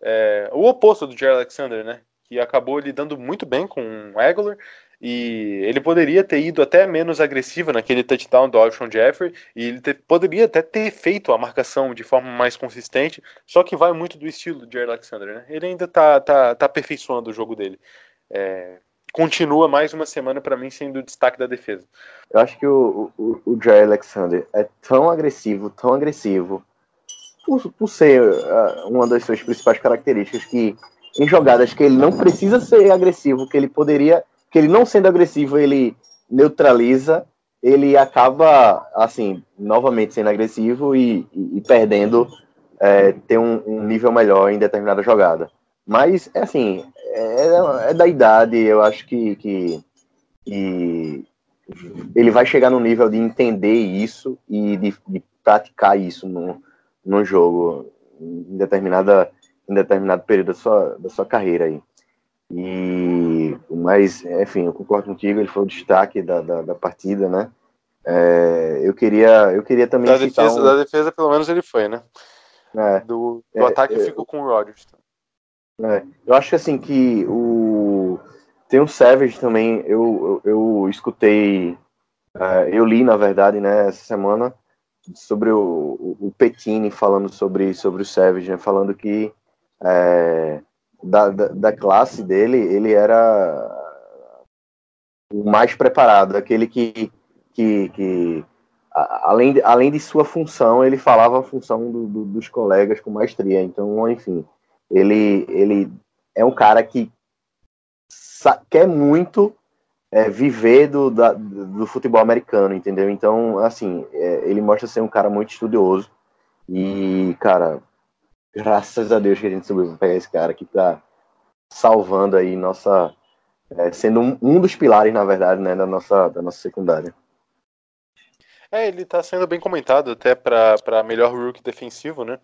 Speaker 3: É, o oposto do Jerry Alexander, né? Que acabou lidando muito bem com o Aguilar e ele poderia ter ido até menos agressivo naquele touchdown do Alshon Jeffrey, e ele ter, poderia até ter feito a marcação de forma mais consistente, só que vai muito do estilo de Jair Alexander, né? Ele ainda tá, tá, tá aperfeiçoando o jogo dele. É, continua mais uma semana para mim sendo o destaque da defesa.
Speaker 4: Eu acho que o, o, o Jair Alexander é tão agressivo, tão agressivo, por, por ser uh, uma das suas principais características, que em jogadas que ele não precisa ser agressivo, que ele poderia que ele não sendo agressivo, ele neutraliza, ele acaba, assim, novamente sendo agressivo e, e, e perdendo, é, ter um, um, nível melhor em determinada jogada. Mas, é assim, é, é da idade, eu acho que, que, que, ele vai chegar no nível de entender isso e de, de praticar isso no, no jogo em, determinada, em determinado período da sua, da sua carreira aí. E, mas, enfim, eu concordo contigo, ele foi o destaque da, da, da partida, né? É, eu queria, eu queria também
Speaker 3: da defesa, um... da defesa, pelo menos ele foi, né?
Speaker 4: É,
Speaker 3: do, do é, ataque é, ficou com o Rodgers.
Speaker 4: É, eu acho assim que o tem o Savage também. Eu, eu, eu escutei, uh, eu li na verdade, né, essa semana sobre o, o, o Petini falando sobre sobre o Savage, né, falando que é, da, da, da, classe dele, ele era o mais preparado, aquele que, que, que além, de, além de sua função, ele falava a função do, do, dos colegas com maestria. Então, enfim, ele, ele é um cara que quer muito é, viver do, da, do futebol americano, entendeu? Então, assim, é, ele mostra ser um cara muito estudioso. E, cara, graças a Deus que a gente pra pegar esse cara aqui tá salvando aí nossa. É, sendo um, um, dos pilares, na verdade, né, da nossa, da nossa secundária.
Speaker 3: É, ele tá sendo bem comentado até para melhor rookie defensivo, né?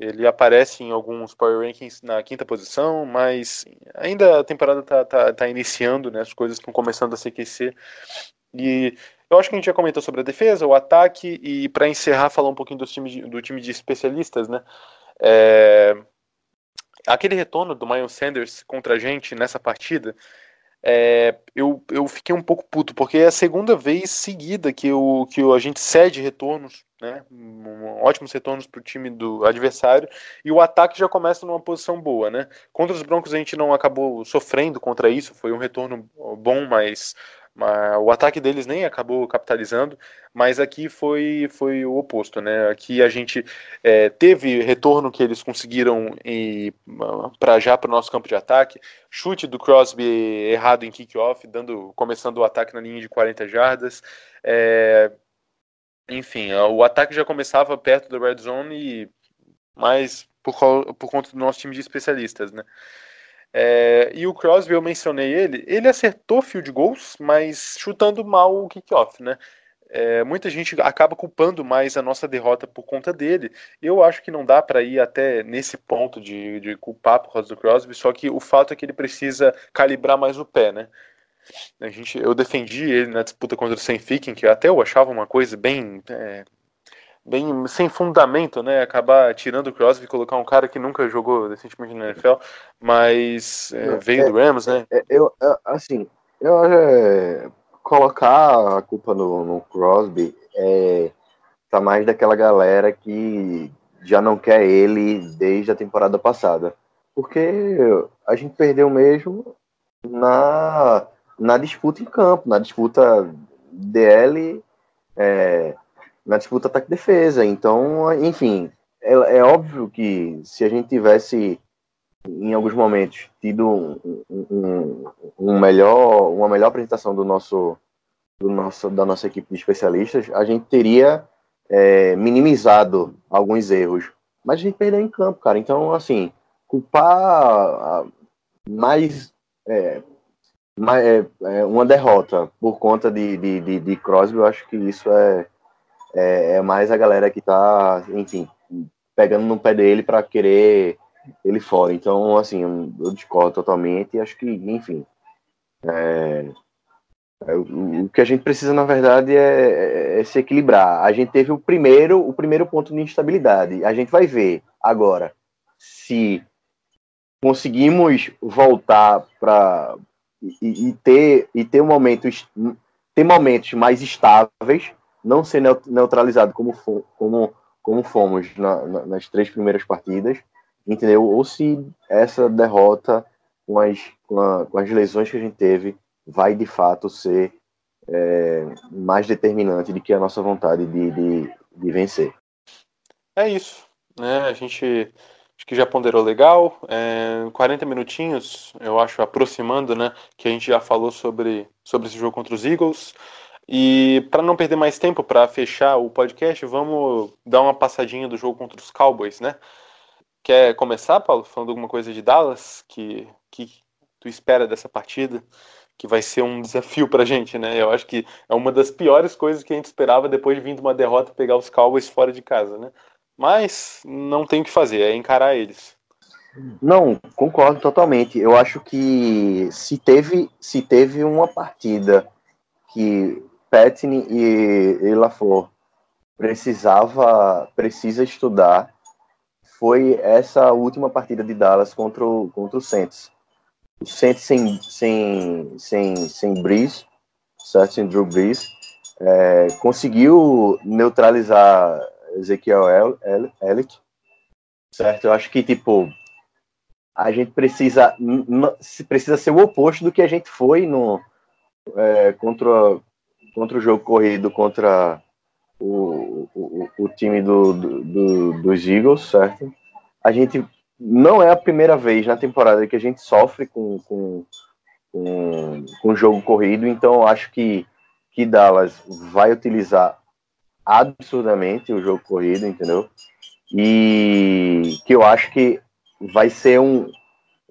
Speaker 3: Ele aparece em alguns Power Rankings na quinta posição, mas ainda a temporada tá, tá, tá iniciando, né? As coisas estão começando a se aquecer. E eu acho que a gente já comentou sobre a defesa, o ataque, e para encerrar, falar um pouquinho do time de, do time de especialistas, né? É, aquele retorno do Miles Sanders contra a gente nessa partida, é, eu, eu fiquei um pouco puto, porque é a segunda vez seguida que, o, que a gente cede retornos, né, ótimos retornos para o time do adversário, e o ataque já começa numa posição boa. Né? Contra os Broncos a gente não acabou sofrendo contra isso, foi um retorno bom, mas o ataque deles nem acabou capitalizando, mas aqui foi, foi o oposto, né? Aqui a gente é, teve retorno que eles conseguiram para já para o nosso campo de ataque, chute do Crosby errado em kickoff, dando começando o ataque na linha de 40 jardas. É, enfim, o ataque já começava perto da red zone e mais por, por conta do nosso time de especialistas, né? É, e o Crosby, eu mencionei ele, ele acertou field goals, mas chutando mal o kickoff, né? É, muita gente acaba culpando mais a nossa derrota por conta dele. Eu acho que não dá para ir até nesse ponto de, de culpar por causa do Crosby, só que o fato é que ele precisa calibrar mais o pé, né? A gente, eu defendi ele na disputa contra o Sam Ficken, que até eu achava uma coisa bem é, bem sem fundamento, né? Acabar tirando o Crosby e colocar um cara que nunca jogou recentemente na NFL, mas é, veio é, do Rams, né?
Speaker 4: É, eu, é, assim, eu é, colocar a culpa no, no Crosby é tá mais daquela galera que já não quer ele desde a temporada passada, porque a gente perdeu mesmo na na disputa em campo, na disputa DL é, na disputa ataque-defesa. Então, enfim, é, é, óbvio que se a gente tivesse em alguns momentos tido um, um, um melhor, uma melhor apresentação do nosso, do nosso, da nossa equipe de especialistas, a gente teria é, minimizado alguns erros. Mas a gente perdeu em campo, cara. Então, assim, culpar mais, é, é, é, uma derrota por conta de, de, de, de Crosby, eu acho que isso é, é, é mais a galera que tá, enfim, pegando no pé dele para querer ele fora. Então, assim, eu discordo totalmente acho que, enfim, é, é, o, o, que a gente precisa, na verdade, é, é, é, se equilibrar. A gente teve o primeiro, o primeiro ponto de instabilidade. A gente vai ver agora se conseguimos voltar para e, e, ter e ter momentos ter momentos mais estáveis, não ser neutralizado como como como fomos na, na, nas três primeiras partidas, entendeu? Ou se essa derrota com as, com, a, com as lesões que a gente teve vai de fato ser é, mais determinante do que a nossa vontade de, de, de vencer.
Speaker 3: É isso, né? A gente acho que já ponderou legal. É, 40 minutinhos, eu acho, aproximando, né? Que a gente já falou sobre, sobre esse jogo contra os Eagles. E para não perder mais tempo, para fechar o podcast, vamos dar uma passadinha do jogo contra os Cowboys, né? Quer começar, Paulo, falando alguma coisa de Dallas? Que, que tu espera dessa partida? Que vai ser um desafio pra gente, né? Eu acho que é uma das piores coisas que a gente esperava depois de vir de uma derrota pegar os Cowboys fora de casa, né? Mas não tem o que fazer, é encarar eles.
Speaker 4: Não, concordo totalmente. Eu acho que se teve, se teve uma partida que Petney e, e LaFleur precisava, precisa estudar foi essa última partida de Dallas contra o, contra o Saints. O Saints sem, sem, sem, sem Breeze, certo? Sem Drew Breeze, é, conseguiu neutralizar Ezequiel Elliott, certo? Eu acho que, tipo, a gente precisa, precisa ser o oposto do que a gente foi no, é, contra, contra o jogo corrido contra o, o, o time do, do, do, dos Eagles, certo? A gente não é a primeira vez na temporada que a gente sofre com, com, com, com jogo corrido, então acho que, que Dallas vai utilizar absurdamente o jogo corrido, entendeu? E que eu acho que vai ser um,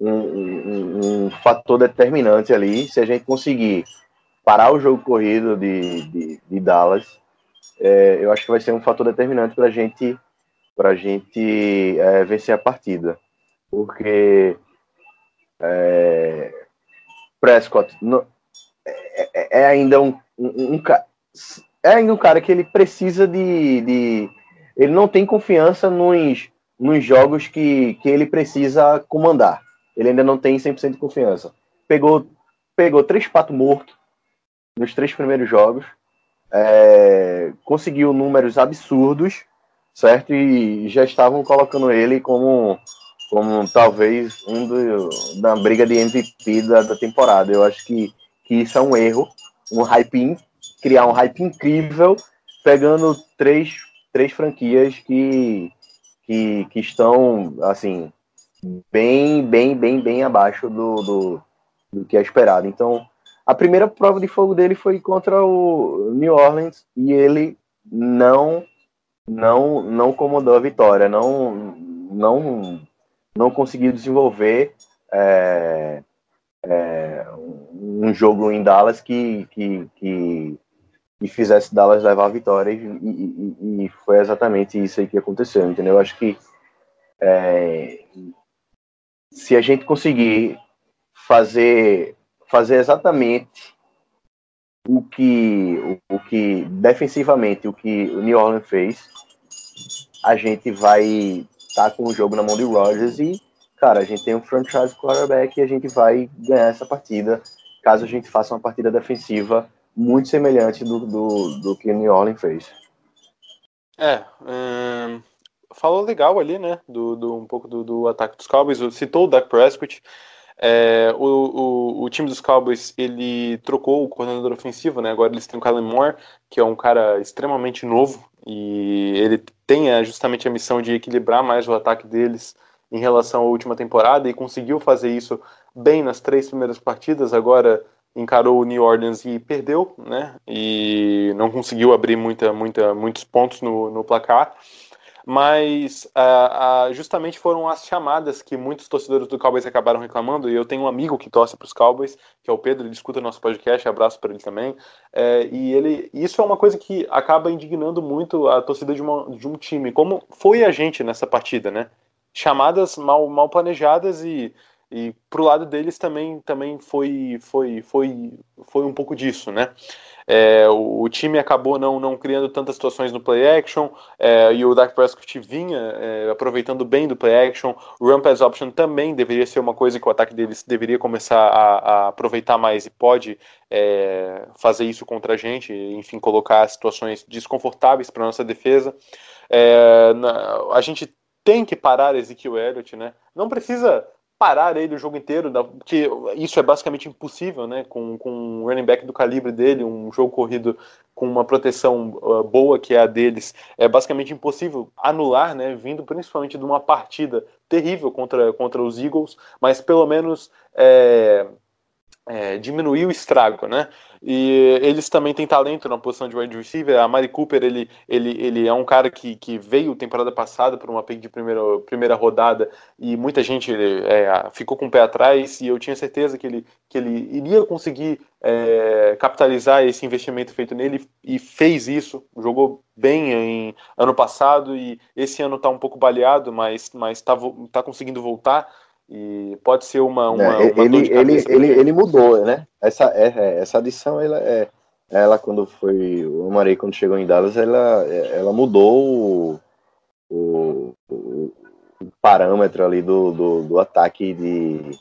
Speaker 4: um, um, um fator determinante ali se a gente conseguir parar o jogo corrido de, de, de Dallas, é, eu acho que vai ser um fator determinante para gente, a gente é, vencer a partida. Porque é, Prescott é, é, é ainda um, um, um, é ainda um cara que ele precisa de, de ele não tem confiança nos, nos jogos que, que ele precisa comandar. Ele ainda não tem 100% de confiança. Pegou, pegou três patos mortos nos três primeiros jogos. É, conseguiu números absurdos, certo? E já estavam colocando ele como, como talvez um do, da briga de MVP da, da temporada. Eu acho que, que isso é um erro, um hype, criar um hype incrível, pegando três, três franquias que, que, que estão, assim, bem, bem, bem, bem abaixo do, do, do que é esperado. Então, a primeira prova de fogo dele foi contra o New Orleans e ele não não não comandou a vitória, não não não conseguiu desenvolver é, é, um jogo em Dallas que, que, que, fizesse Dallas levar a vitória e, e, e, foi exatamente isso aí que aconteceu, entendeu? Eu acho que é, se a gente conseguir fazer fazer exatamente o que, o, o que defensivamente o que o New Orleans fez, a gente vai estar tá com o jogo na mão de Rodgers e, cara, a gente tem um franchise quarterback e a gente vai ganhar essa partida caso a gente faça uma partida defensiva muito semelhante do, do, do que o New Orleans fez.
Speaker 3: É, hum, falou legal ali, né, do, do um pouco do, do ataque dos Cowboys, citou o Dak Prescott, é, o, o, o, time dos Cowboys ele trocou o coordenador ofensivo, né? Agora eles têm o Kellen Moore, que é um cara extremamente novo e ele tem é, justamente a missão de equilibrar mais o ataque deles em relação à última temporada e conseguiu fazer isso bem nas três primeiras partidas. Agora encarou o New Orleans e perdeu, né? E não conseguiu abrir muita, muita, muitos pontos no, no placar. Mas uh, uh, justamente foram as chamadas que muitos torcedores do Cowboys acabaram reclamando. E eu tenho um amigo que torce para os Cowboys, que é o Pedro, ele escuta nosso podcast, abraço para ele também. É, e ele, isso é uma coisa que acaba indignando muito a torcida de, uma, de um time, como foi a gente nessa partida, né? Chamadas mal, mal planejadas e e pro lado deles também, também foi, foi, foi, foi um pouco disso, né? É, o, o, time acabou não, não criando tantas situações no play action é, e o Dak Prescott vinha é, aproveitando bem do play action. O run pass option também deveria ser uma coisa que o ataque deles deveria começar a, a aproveitar mais e pode é, fazer isso contra a gente, enfim, colocar situações desconfortáveis para nossa defesa. É, na, a gente tem que parar Ezekiel Elliott, né? Não precisa parar ele o jogo inteiro, porque isso é basicamente impossível, né? Com, com um running back do calibre dele, um jogo corrido com uma proteção uh, boa que é a deles, é basicamente impossível anular, né? Vindo principalmente de uma partida terrível contra, contra os Eagles, mas pelo menos é, é, diminuir o estrago, né? E eles também têm talento na posição de wide receiver. A Mari Cooper, ele, ele, ele é um cara que, que veio temporada passada por uma pick de primeira, primeira rodada e muita gente é, ficou com o pé atrás e eu tinha certeza que ele, que ele iria conseguir é, capitalizar esse investimento feito nele e fez isso, jogou bem em ano passado e esse ano está um pouco baleado, mas está mas tá, tá conseguindo voltar e pode ser uma. uma,
Speaker 4: uma ele, ele, ele, ele mudou, né? Essa, é, é, essa adição, ela, é, ela quando foi. O Amarei, quando chegou em Dallas, ela, ela mudou o, o, o parâmetro ali do, do, do ataque de,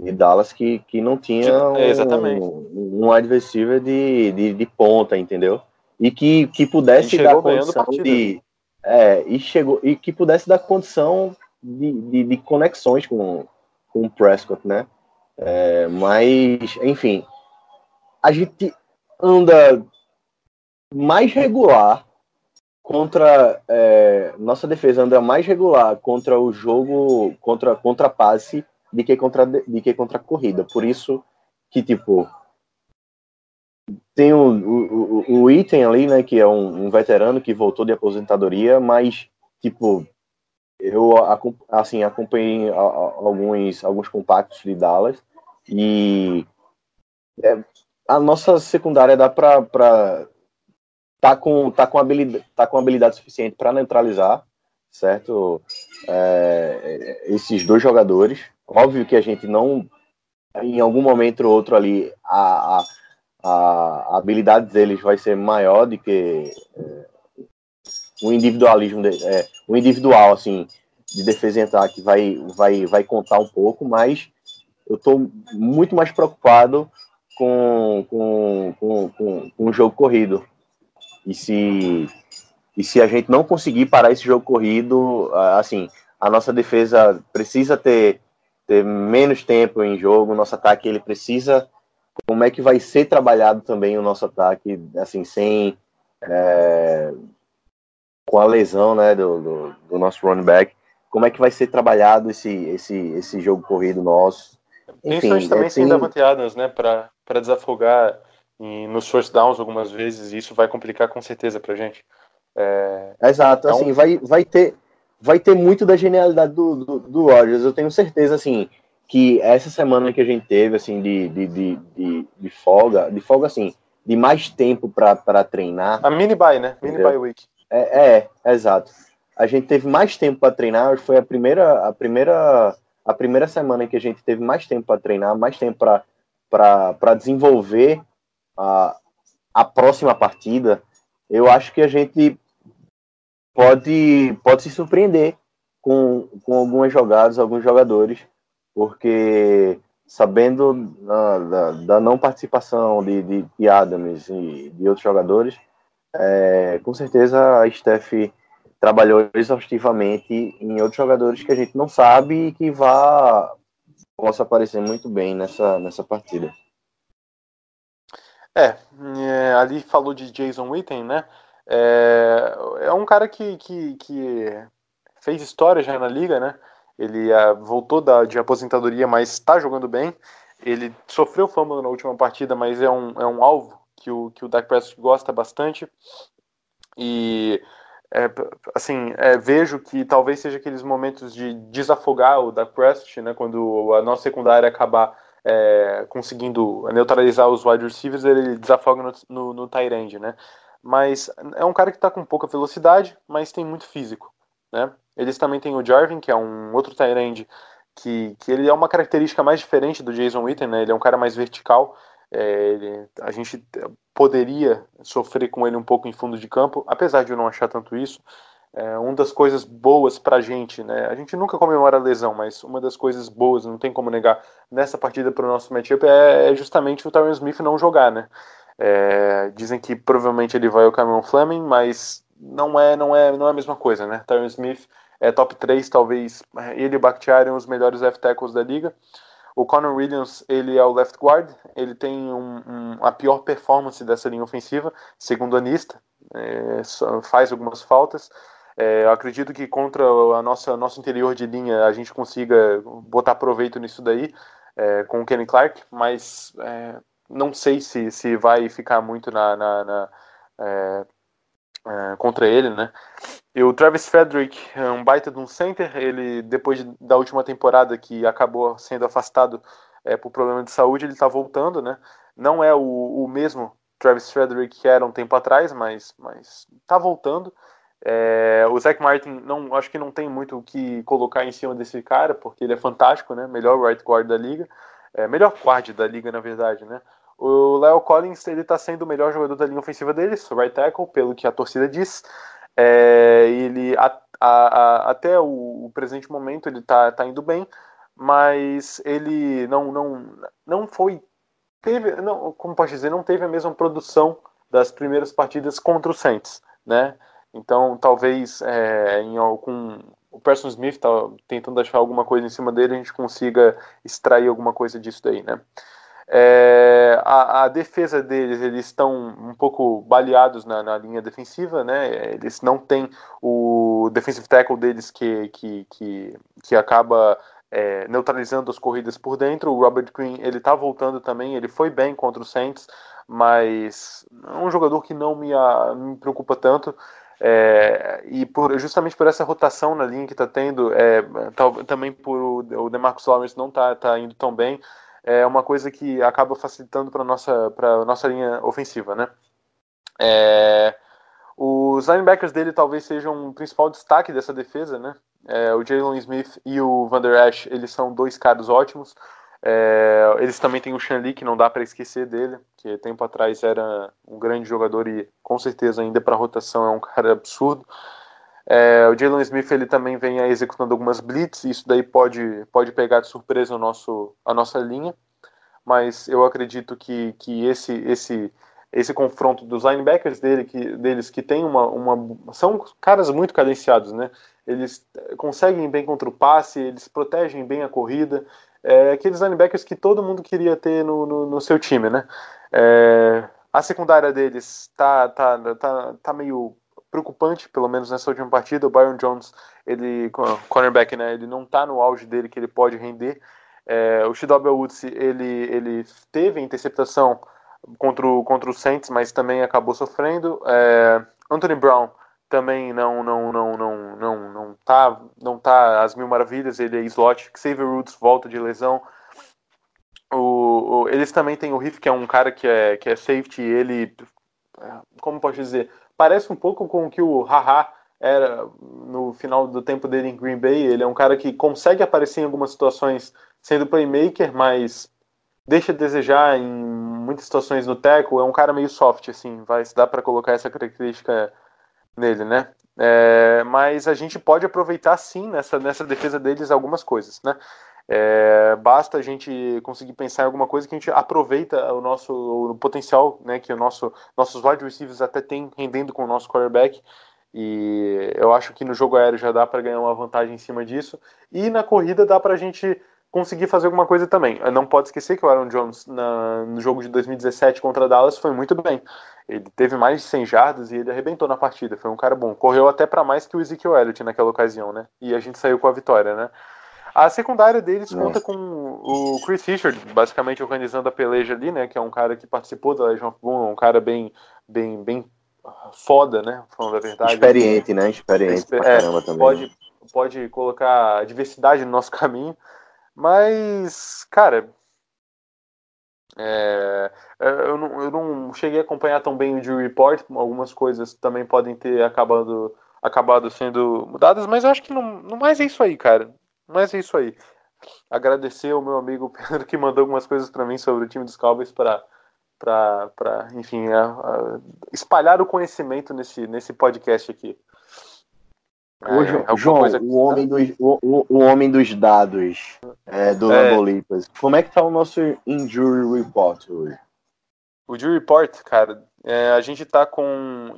Speaker 4: de Dallas que, que não tinha um,
Speaker 3: é,
Speaker 4: um, um adversário de, de, de, ponta, entendeu? E que, que pudesse dar condição de. É, e chegou e que pudesse dar condição de, de, de conexões com, com o Prescott, né? É, mas, enfim, a gente anda mais regular contra é, nossa defesa anda mais regular contra o jogo contra contra passe de que contra de que contra corrida por isso que tipo tem o, o, o item ali né que é um, um veterano que voltou de aposentadoria mas tipo eu assim acompanhei alguns alguns compactos de Dallas e é, a nossa secundária dá para para tá com tá com habilidade tá com habilidade suficiente para neutralizar certo? É, esses dois jogadores. Óbvio que a gente não em algum momento ou outro ali a, a, a habilidade deles vai ser maior do que é, o individualismo, de, é, o individual, assim, de defesa e ataque vai, vai, vai contar um pouco, mas eu estou muito mais preocupado com, com, com, com, com o jogo corrido. E se, e se a gente não conseguir parar esse jogo corrido, assim, a nossa defesa precisa ter, ter menos tempo em jogo, nosso ataque ele precisa. Como é que vai ser trabalhado também o nosso ataque, assim, sem. É, com a lesão né, do, do, do, nosso running back, como é que vai ser trabalhado esse, esse, esse jogo corrido nosso.
Speaker 3: Enfim, Principalmente também é, sem Davante Adams, né, para desafogar em, nos first downs algumas vezes, e isso vai complicar com certeza para gente.
Speaker 4: É... Exato, então... assim, vai, vai, ter, vai ter muito da genialidade do, do, do Rodgers, eu tenho certeza, assim, que essa semana que a gente teve, assim, de, de, de, de, de folga, de folga, assim, de mais tempo para treinar.
Speaker 3: A mini buy, né? Mini buy week.
Speaker 4: É, é, exato. A gente teve mais tempo para treinar, foi a primeira, a primeira, a primeira semana em que a gente teve mais tempo para treinar, mais tempo para desenvolver a, a próxima partida. Eu acho que a gente pode, pode se surpreender com, com algumas jogadas, alguns jogadores, porque sabendo da, da, da não participação de, de, de Adams e de outros jogadores, é, com certeza a Steph trabalhou exaustivamente em outros jogadores que a gente não sabe e que vá possa aparecer muito bem nessa, nessa partida.
Speaker 3: É, é ali falou de Jason Witten, né? É, é um cara que, que, que fez história já na liga, né? Ele uh, voltou da, de aposentadoria, mas está jogando bem. Ele sofreu fama na última partida, mas é um, é um alvo que o, que o Dak Prescott gosta bastante. E é, assim, é, vejo que talvez seja aqueles momentos de desafogar o Dak Prescott, né, quando a nossa secundária acabar é, conseguindo neutralizar os wide receivers, ele desafoga no, no, no tight end, né? Mas é um cara que está com pouca velocidade, mas tem muito físico, né? Eles também têm o Jarvin, que é um outro tight end que, que ele é uma característica mais diferente do Jason Witten, né? Ele é um cara mais vertical, é, ele, a gente poderia sofrer com ele um pouco em fundo de campo, apesar de eu não achar tanto isso. É, uma das coisas boas pra gente, né? A gente nunca comemora a lesão, mas uma das coisas boas, não tem como negar, nessa partida para o nosso matchup é, é, justamente o Tyron Smith não jogar, né? É, dizem que provavelmente ele vai ao Cameron Fleming, mas não é, não é, não é a mesma coisa, né? Tyron Smith é top 3, talvez ele e o Bakhtiari os melhores left tackles da liga. O Conor Williams, ele é o left guard, ele tem um, um, a pior performance dessa linha ofensiva, segundo a Nista, é, faz algumas faltas. É, acredito que contra a nossa nosso interior de linha a gente consiga botar proveito nisso daí é, com o Kenny Clark, mas é, não sei se, se vai ficar muito na, na, na é, é, contra ele, né? E o Travis Frederick é um baita de um center. Ele, depois da última temporada que acabou sendo afastado é, por problema de saúde, ele está voltando, né? Não é o, o, mesmo Travis Frederick que era um tempo atrás, mas mas tá voltando. É, o Zach Martin, não, acho que não tem muito o que colocar em cima desse cara, porque ele é fantástico, né? Melhor right guard da liga, é, melhor guard da liga, na verdade, né? O Léo Collins ele está sendo o melhor jogador da linha ofensiva deles, right tackle, pelo que a torcida diz. É, ele a, a, a, até o, o, presente momento ele está tá indo bem, mas ele não não não foi teve não como pode dizer não teve a mesma produção das primeiras partidas contra o Saints, né? Então talvez é, em algum o Person Smith tá tentando achar alguma coisa em cima dele a gente consiga extrair alguma coisa disso daí, né? É, a, a, defesa deles, eles estão um pouco baleados na, na, linha defensiva, né? Eles não têm o defensive tackle deles que, que, que, que acaba é, neutralizando as corridas por dentro. O Robert Quinn, ele tá voltando também, ele foi bem contra o Saints, mas é um jogador que não me, me preocupa tanto. É, e por, justamente por essa rotação na linha que está tendo, é, também por o, o DeMarcus Lawrence não tá, tá indo tão bem, é uma coisa que acaba facilitando para nossa para nossa linha ofensiva, né? É, os linebackers dele talvez sejam o principal destaque dessa defesa, né? É, o Jalen Smith e o Van Der eles são dois caras ótimos. É, eles também têm o Sean Lee, que não dá para esquecer dele, que tempo atrás era um grande jogador e com certeza ainda para rotação é um cara absurdo. É, o Jalen Smith ele também vem executando algumas blitz, isso daí pode, pode pegar de surpresa o nosso, a nossa linha, mas eu acredito que, que esse, esse, esse confronto dos linebackers dele, que, deles que tem uma, uma. São caras muito cadenciados, né? Eles conseguem bem contra o passe, eles protegem bem a corrida. É, aqueles linebackers que todo mundo queria ter no, no, no seu time, né? É, a secundária deles tá, tá, tá, tá meio preocupante, pelo menos nessa última partida. O Byron Jones, ele, cornerback, né, ele não está no auge dele que ele pode render. É, o Shidobi Woods, ele, ele teve interceptação contra o, contra o Saints, mas também acabou sofrendo. É, Anthony Brown também não não não não não não tá não tá às mil maravilhas. Ele é slot. Xavier Woods volta de lesão. O, o, eles também têm o Riff, que é um cara que é, que é safety. Ele, como pode dizer, parece um pouco com o que o Haha era no final do tempo dele em Green Bay. Ele é um cara que consegue aparecer em algumas situações sendo playmaker, mas deixa a desejar em muitas situações no tackle. É um cara meio soft, assim, vai se dá para colocar essa característica nele, né? É, mas a gente pode aproveitar sim nessa, nessa defesa deles algumas coisas, né? É, basta a gente conseguir pensar em alguma coisa que a gente aproveita o nosso o potencial, né, que o nosso nossos wide receivers até tem rendendo com o nosso quarterback. E eu acho que no jogo aéreo já dá para ganhar uma vantagem em cima disso. E na corrida dá para a gente conseguir fazer alguma coisa também. Não pode esquecer que o Aaron Jones na, no jogo de 2017 contra Dallas foi muito bem. Ele teve mais de 100 jardas e ele arrebentou na partida. Foi um cara bom. Correu até para mais que o Ezekiel Elliott naquela ocasião, né? E a gente saiu com a vitória, né? A secundária deles
Speaker 4: Nossa.
Speaker 3: conta com o Chris Richard, basicamente organizando a peleja ali, né? Que é um cara que participou da Legion of Boom, um cara bem, bem, bem foda, né? Falando a verdade.
Speaker 4: Experiente, né? Experiente
Speaker 3: Exper-
Speaker 4: pra
Speaker 3: é,
Speaker 4: também.
Speaker 3: Pode, pode colocar diversidade no nosso caminho. Mas, cara, é, é, eu, não, eu não cheguei a acompanhar tão bem o Injury Report. Algumas coisas também podem ter acabado, acabado sendo mudadas, mas eu acho que não, não mais é isso aí, cara. Mais é isso aí. Agradecer ao meu amigo Pedro que mandou algumas coisas para mim sobre o time dos Cowboys para para enfim a- a- espalhar o conhecimento nesse, nesse podcast aqui. É,
Speaker 4: João,
Speaker 3: coisa-
Speaker 4: o, homem dos, o, o- homem dos dados é, do
Speaker 3: É.
Speaker 4: Lambo Como é que tá o nosso Injury Report hoje?
Speaker 3: O Jury Report, cara, é, a gente tá com.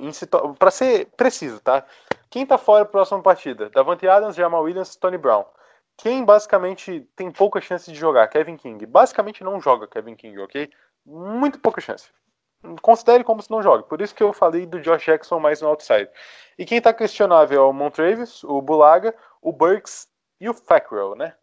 Speaker 3: Pra ser preciso, tá? Quem tá fora da próxima partida? Davante Adams, Jamal Williams, Tony Brown. Quem basicamente tem pouca chance de jogar? Kevin King. Basicamente não joga Kevin King, ok? Muito pouca chance. Considere como se não joga. Por isso que eu falei do Josh Jackson mais no outside. E quem tá questionável é o Montravis, o Bulaga, o Burks e o Fackrell, né?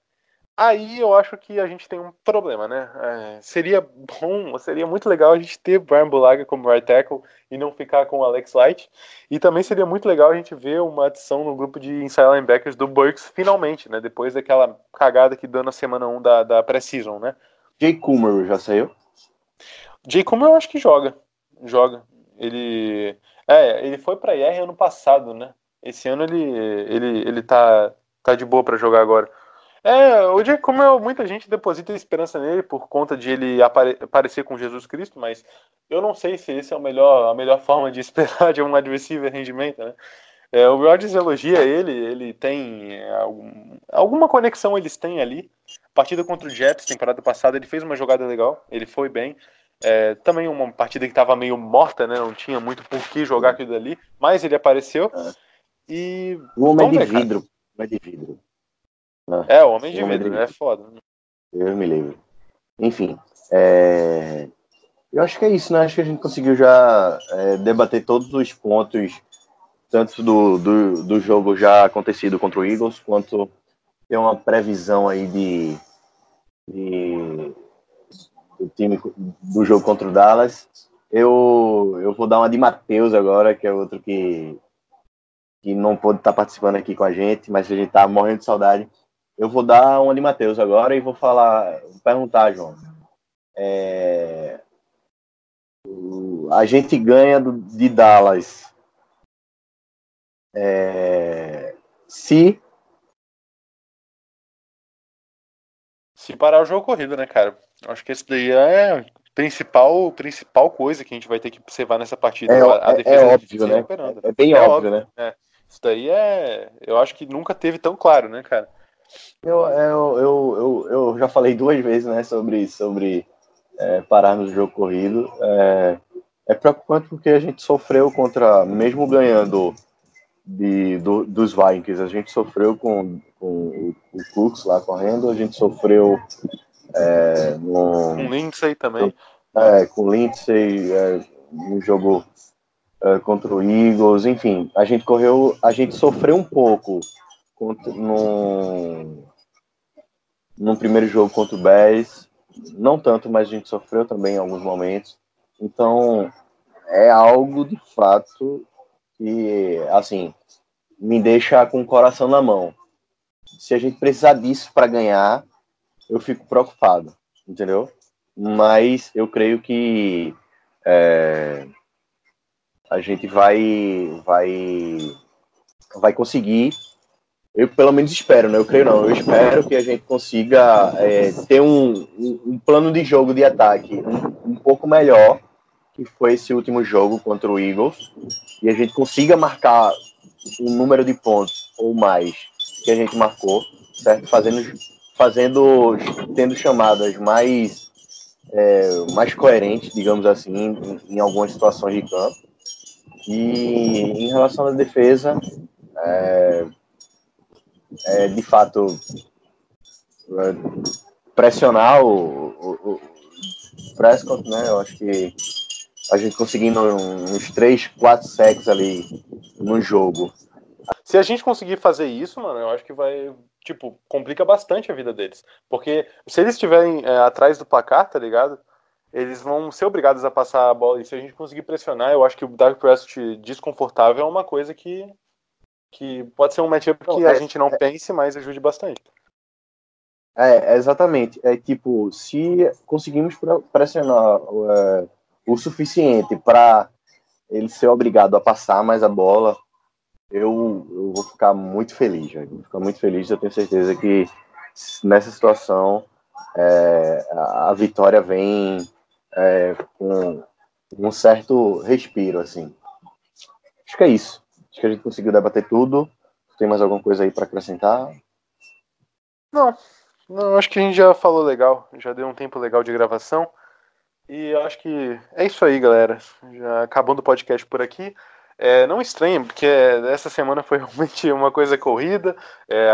Speaker 3: Aí eu acho que a gente tem um problema, né? É, seria bom, seria muito legal a gente ter Brian Bulaga como right tackle e não ficar com o Alex Light. E também seria muito legal a gente ver uma adição no grupo de inside linebackers do Burks finalmente, né? Depois daquela cagada que deu na semana 1 da, da pré-season, né?
Speaker 4: Jay Kummer já saiu?
Speaker 3: Jay Comer eu acho que joga. Joga. Ele. É, ele foi pra IR ano passado, né? Esse ano ele, ele, ele tá, tá de boa pra jogar agora. É, o Comer, muita gente deposita esperança nele por conta de ele apare aparecer com Jesus Cristo, mas eu não sei se esse é o melhor, a melhor forma de esperar de um adversário rendimento, né? É, o Rodgers elogia ele, ele tem é, algum- alguma conexão eles têm ali. Partida contra o Jets, temporada passada, ele fez uma jogada legal, ele foi bem. É, também uma partida que estava meio morta, né? Não tinha muito por que jogar aquilo ali, mas ele apareceu. E
Speaker 4: O homem
Speaker 3: Vamos
Speaker 4: de
Speaker 3: ver, cara.
Speaker 4: vidro. Homem de vidro.
Speaker 3: É, o homem de vidro,
Speaker 4: vidro.
Speaker 3: é foda.
Speaker 4: Eu me lembro. Enfim, é, eu acho que é isso, né? Acho que a gente conseguiu já é, debater todos os pontos, tanto do, do, do jogo já acontecido contra o Eagles, quanto ter uma previsão aí de, de do time do jogo contra o Dallas. Eu, eu vou dar uma de Matheus agora, que é outro que, que não pôde estar participando aqui com a gente, mas a gente tá morrendo de saudade. Eu vou dar uma de Matheus agora e vou falar, vou perguntar, João. É, a gente ganha do- de Dallas é, se
Speaker 3: Se parar o jogo corrido, né, cara? Acho que esse daí é a principal, principal coisa que a gente vai ter que observar nessa partida.
Speaker 4: é,
Speaker 3: a, a
Speaker 4: é-
Speaker 3: defesa
Speaker 4: é
Speaker 3: do
Speaker 4: óbvio, né?
Speaker 3: recuperando.
Speaker 4: É bem
Speaker 3: É
Speaker 4: óbvio,
Speaker 3: óbvio.
Speaker 4: né?
Speaker 3: Isso daí é. Eu acho que nunca teve tão claro, né, cara?
Speaker 4: Eu, eu, eu, eu, eu já falei duas vezes, né, sobre, sobre é, parar no jogo corrido. É, é preocupante porque a gente sofreu contra, mesmo ganhando de, do- dos Vikings, a gente sofreu com, com o, Cooks lá correndo, a gente sofreu é, no,
Speaker 3: Um Lindsay também.
Speaker 4: é, com o Lindsay é, no jogo é, contra o Eagles, enfim, a gente correu, a gente sofreu um pouco contra, no primeiro jogo contra o Bears, não tanto, mas a gente sofreu também em alguns momentos. Então, é algo de fato que, assim, me deixa com o coração na mão. Se a gente precisar disso para ganhar, eu fico preocupado, entendeu? Mas eu creio que é, a gente vai, vai, vai conseguir. Eu pelo menos espero, né? Eu creio não. Eu espero que a gente consiga é, ter um, um, um plano de jogo de ataque um, um pouco melhor que foi esse último jogo contra o Eagles e a gente consiga marcar o número de pontos ou mais que a gente marcou, certo? Fazendo, fazendo tendo chamadas mais é, mais coerentes, digamos assim, em, em algumas situações de campo. E em relação à defesa, é, é, de fato, é, pressionar o, o, o Prescott, né? Eu acho que a gente conseguindo uns 3, 4 sacks ali no jogo.
Speaker 3: Se a gente conseguir fazer isso, mano, eu acho que vai, tipo, complica bastante a vida deles. Porque se eles estiverem é, atrás do placar, tá ligado? Eles vão ser obrigados a passar a bola. E se a gente conseguir pressionar, eu acho que o Dark Prescott desconfortável é uma coisa que, que pode ser um matchup que
Speaker 4: Não,
Speaker 3: a
Speaker 4: é-
Speaker 3: gente não
Speaker 4: é-
Speaker 3: pense, mas ajude bastante.
Speaker 4: É, é exatamente. É tipo, se conseguimos pre- pressionar é, o suficiente para ele ser obrigado a passar mais a bola, eu, eu vou ficar muito feliz. velho. Vou ficar muito feliz. Eu tenho certeza que nessa situação é, a, a vitória vem é, com um certo respiro, assim. Acho que é isso. Acho que a gente conseguiu debater tudo. Tem mais alguma coisa aí para acrescentar?
Speaker 3: Não, não, acho que a gente já falou legal, já deu um tempo legal de gravação. E acho que é isso aí, galera. Já acabando o podcast por aqui. É, não estranhem, porque essa semana foi realmente uma coisa corrida, é,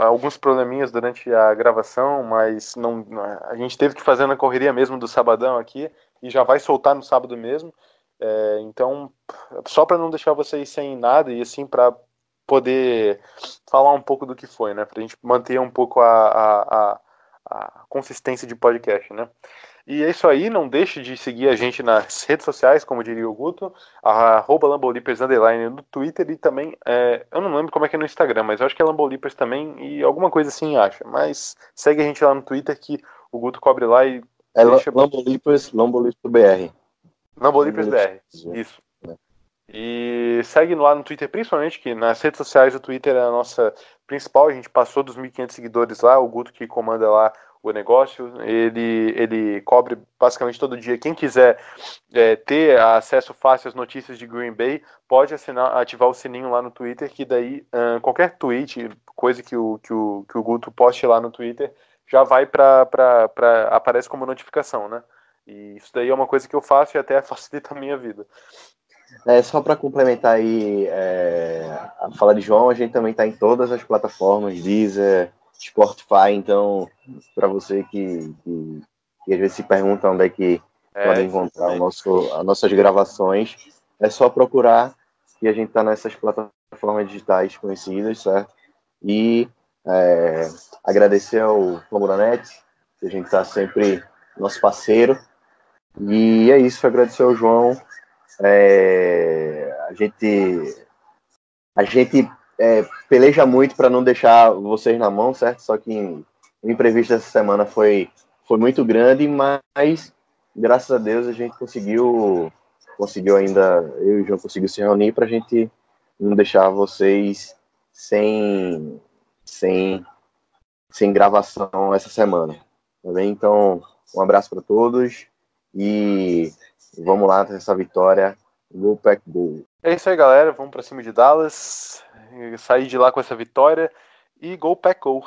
Speaker 3: alguns probleminhas durante a gravação, mas não, a gente teve que fazer na correria mesmo do sabadão aqui e já vai soltar no sábado mesmo. É, então, só para não deixar vocês sem nada e assim para poder falar um pouco do que foi, né? Pra gente manter um pouco a, a, a, a consistência de podcast, né? E é isso aí, não deixe de seguir a gente nas redes sociais, como diria o Guto, arroba Lambolipers underline no Twitter e também, é, eu não lembro como é que é no Instagram, mas eu acho que é Lambolipers também e alguma coisa assim acha. Mas segue a gente lá no Twitter que o Guto cobre lá e
Speaker 4: É
Speaker 3: Deixa-
Speaker 4: Lambolipers, Lambolipers BR.
Speaker 3: Lambolipers BR. Isso. E segue lá no Twitter, principalmente, que nas redes sociais o Twitter é a nossa principal. A gente passou dos 1.500 seguidores lá. O Guto que comanda lá o negócio. Ele, ele cobre basicamente todo dia. Quem quiser é, ter acesso fácil às notícias de Green Bay, pode assinar, ativar o sininho lá no Twitter, que daí ahn, qualquer tweet, coisa que o, que, o, que o Guto poste lá no Twitter, já vai para aparece como notificação, né? E isso daí é uma coisa que eu faço e até facilita a minha vida.
Speaker 4: É, só para complementar aí é, a fala de João, a gente também está em todas as plataformas, Deezer, Spotify, então, para você que, que, que às vezes se pergunta onde é que
Speaker 3: É,
Speaker 4: podem encontrar o nosso, as nossas gravações, é só procurar que a gente está nessas plataformas digitais conhecidas, certo? E é, agradecer ao Comuronet, que a gente está sempre nosso parceiro. E é isso, agradecer ao João. É, a gente a gente é, peleja muito para não deixar vocês na mão, certo? Só que o imprevisto dessa semana foi, foi muito grande, mas graças a Deus a gente conseguiu conseguiu ainda eu e o João conseguiu se reunir para a gente não deixar vocês sem sem sem gravação essa semana, tá bem? Então um abraço para todos e vamos lá essa vitória. Go Pack Go.
Speaker 3: É isso aí, galera. Vamos pra cima de Dallas. Sair de lá com essa vitória. E Go Pack Go.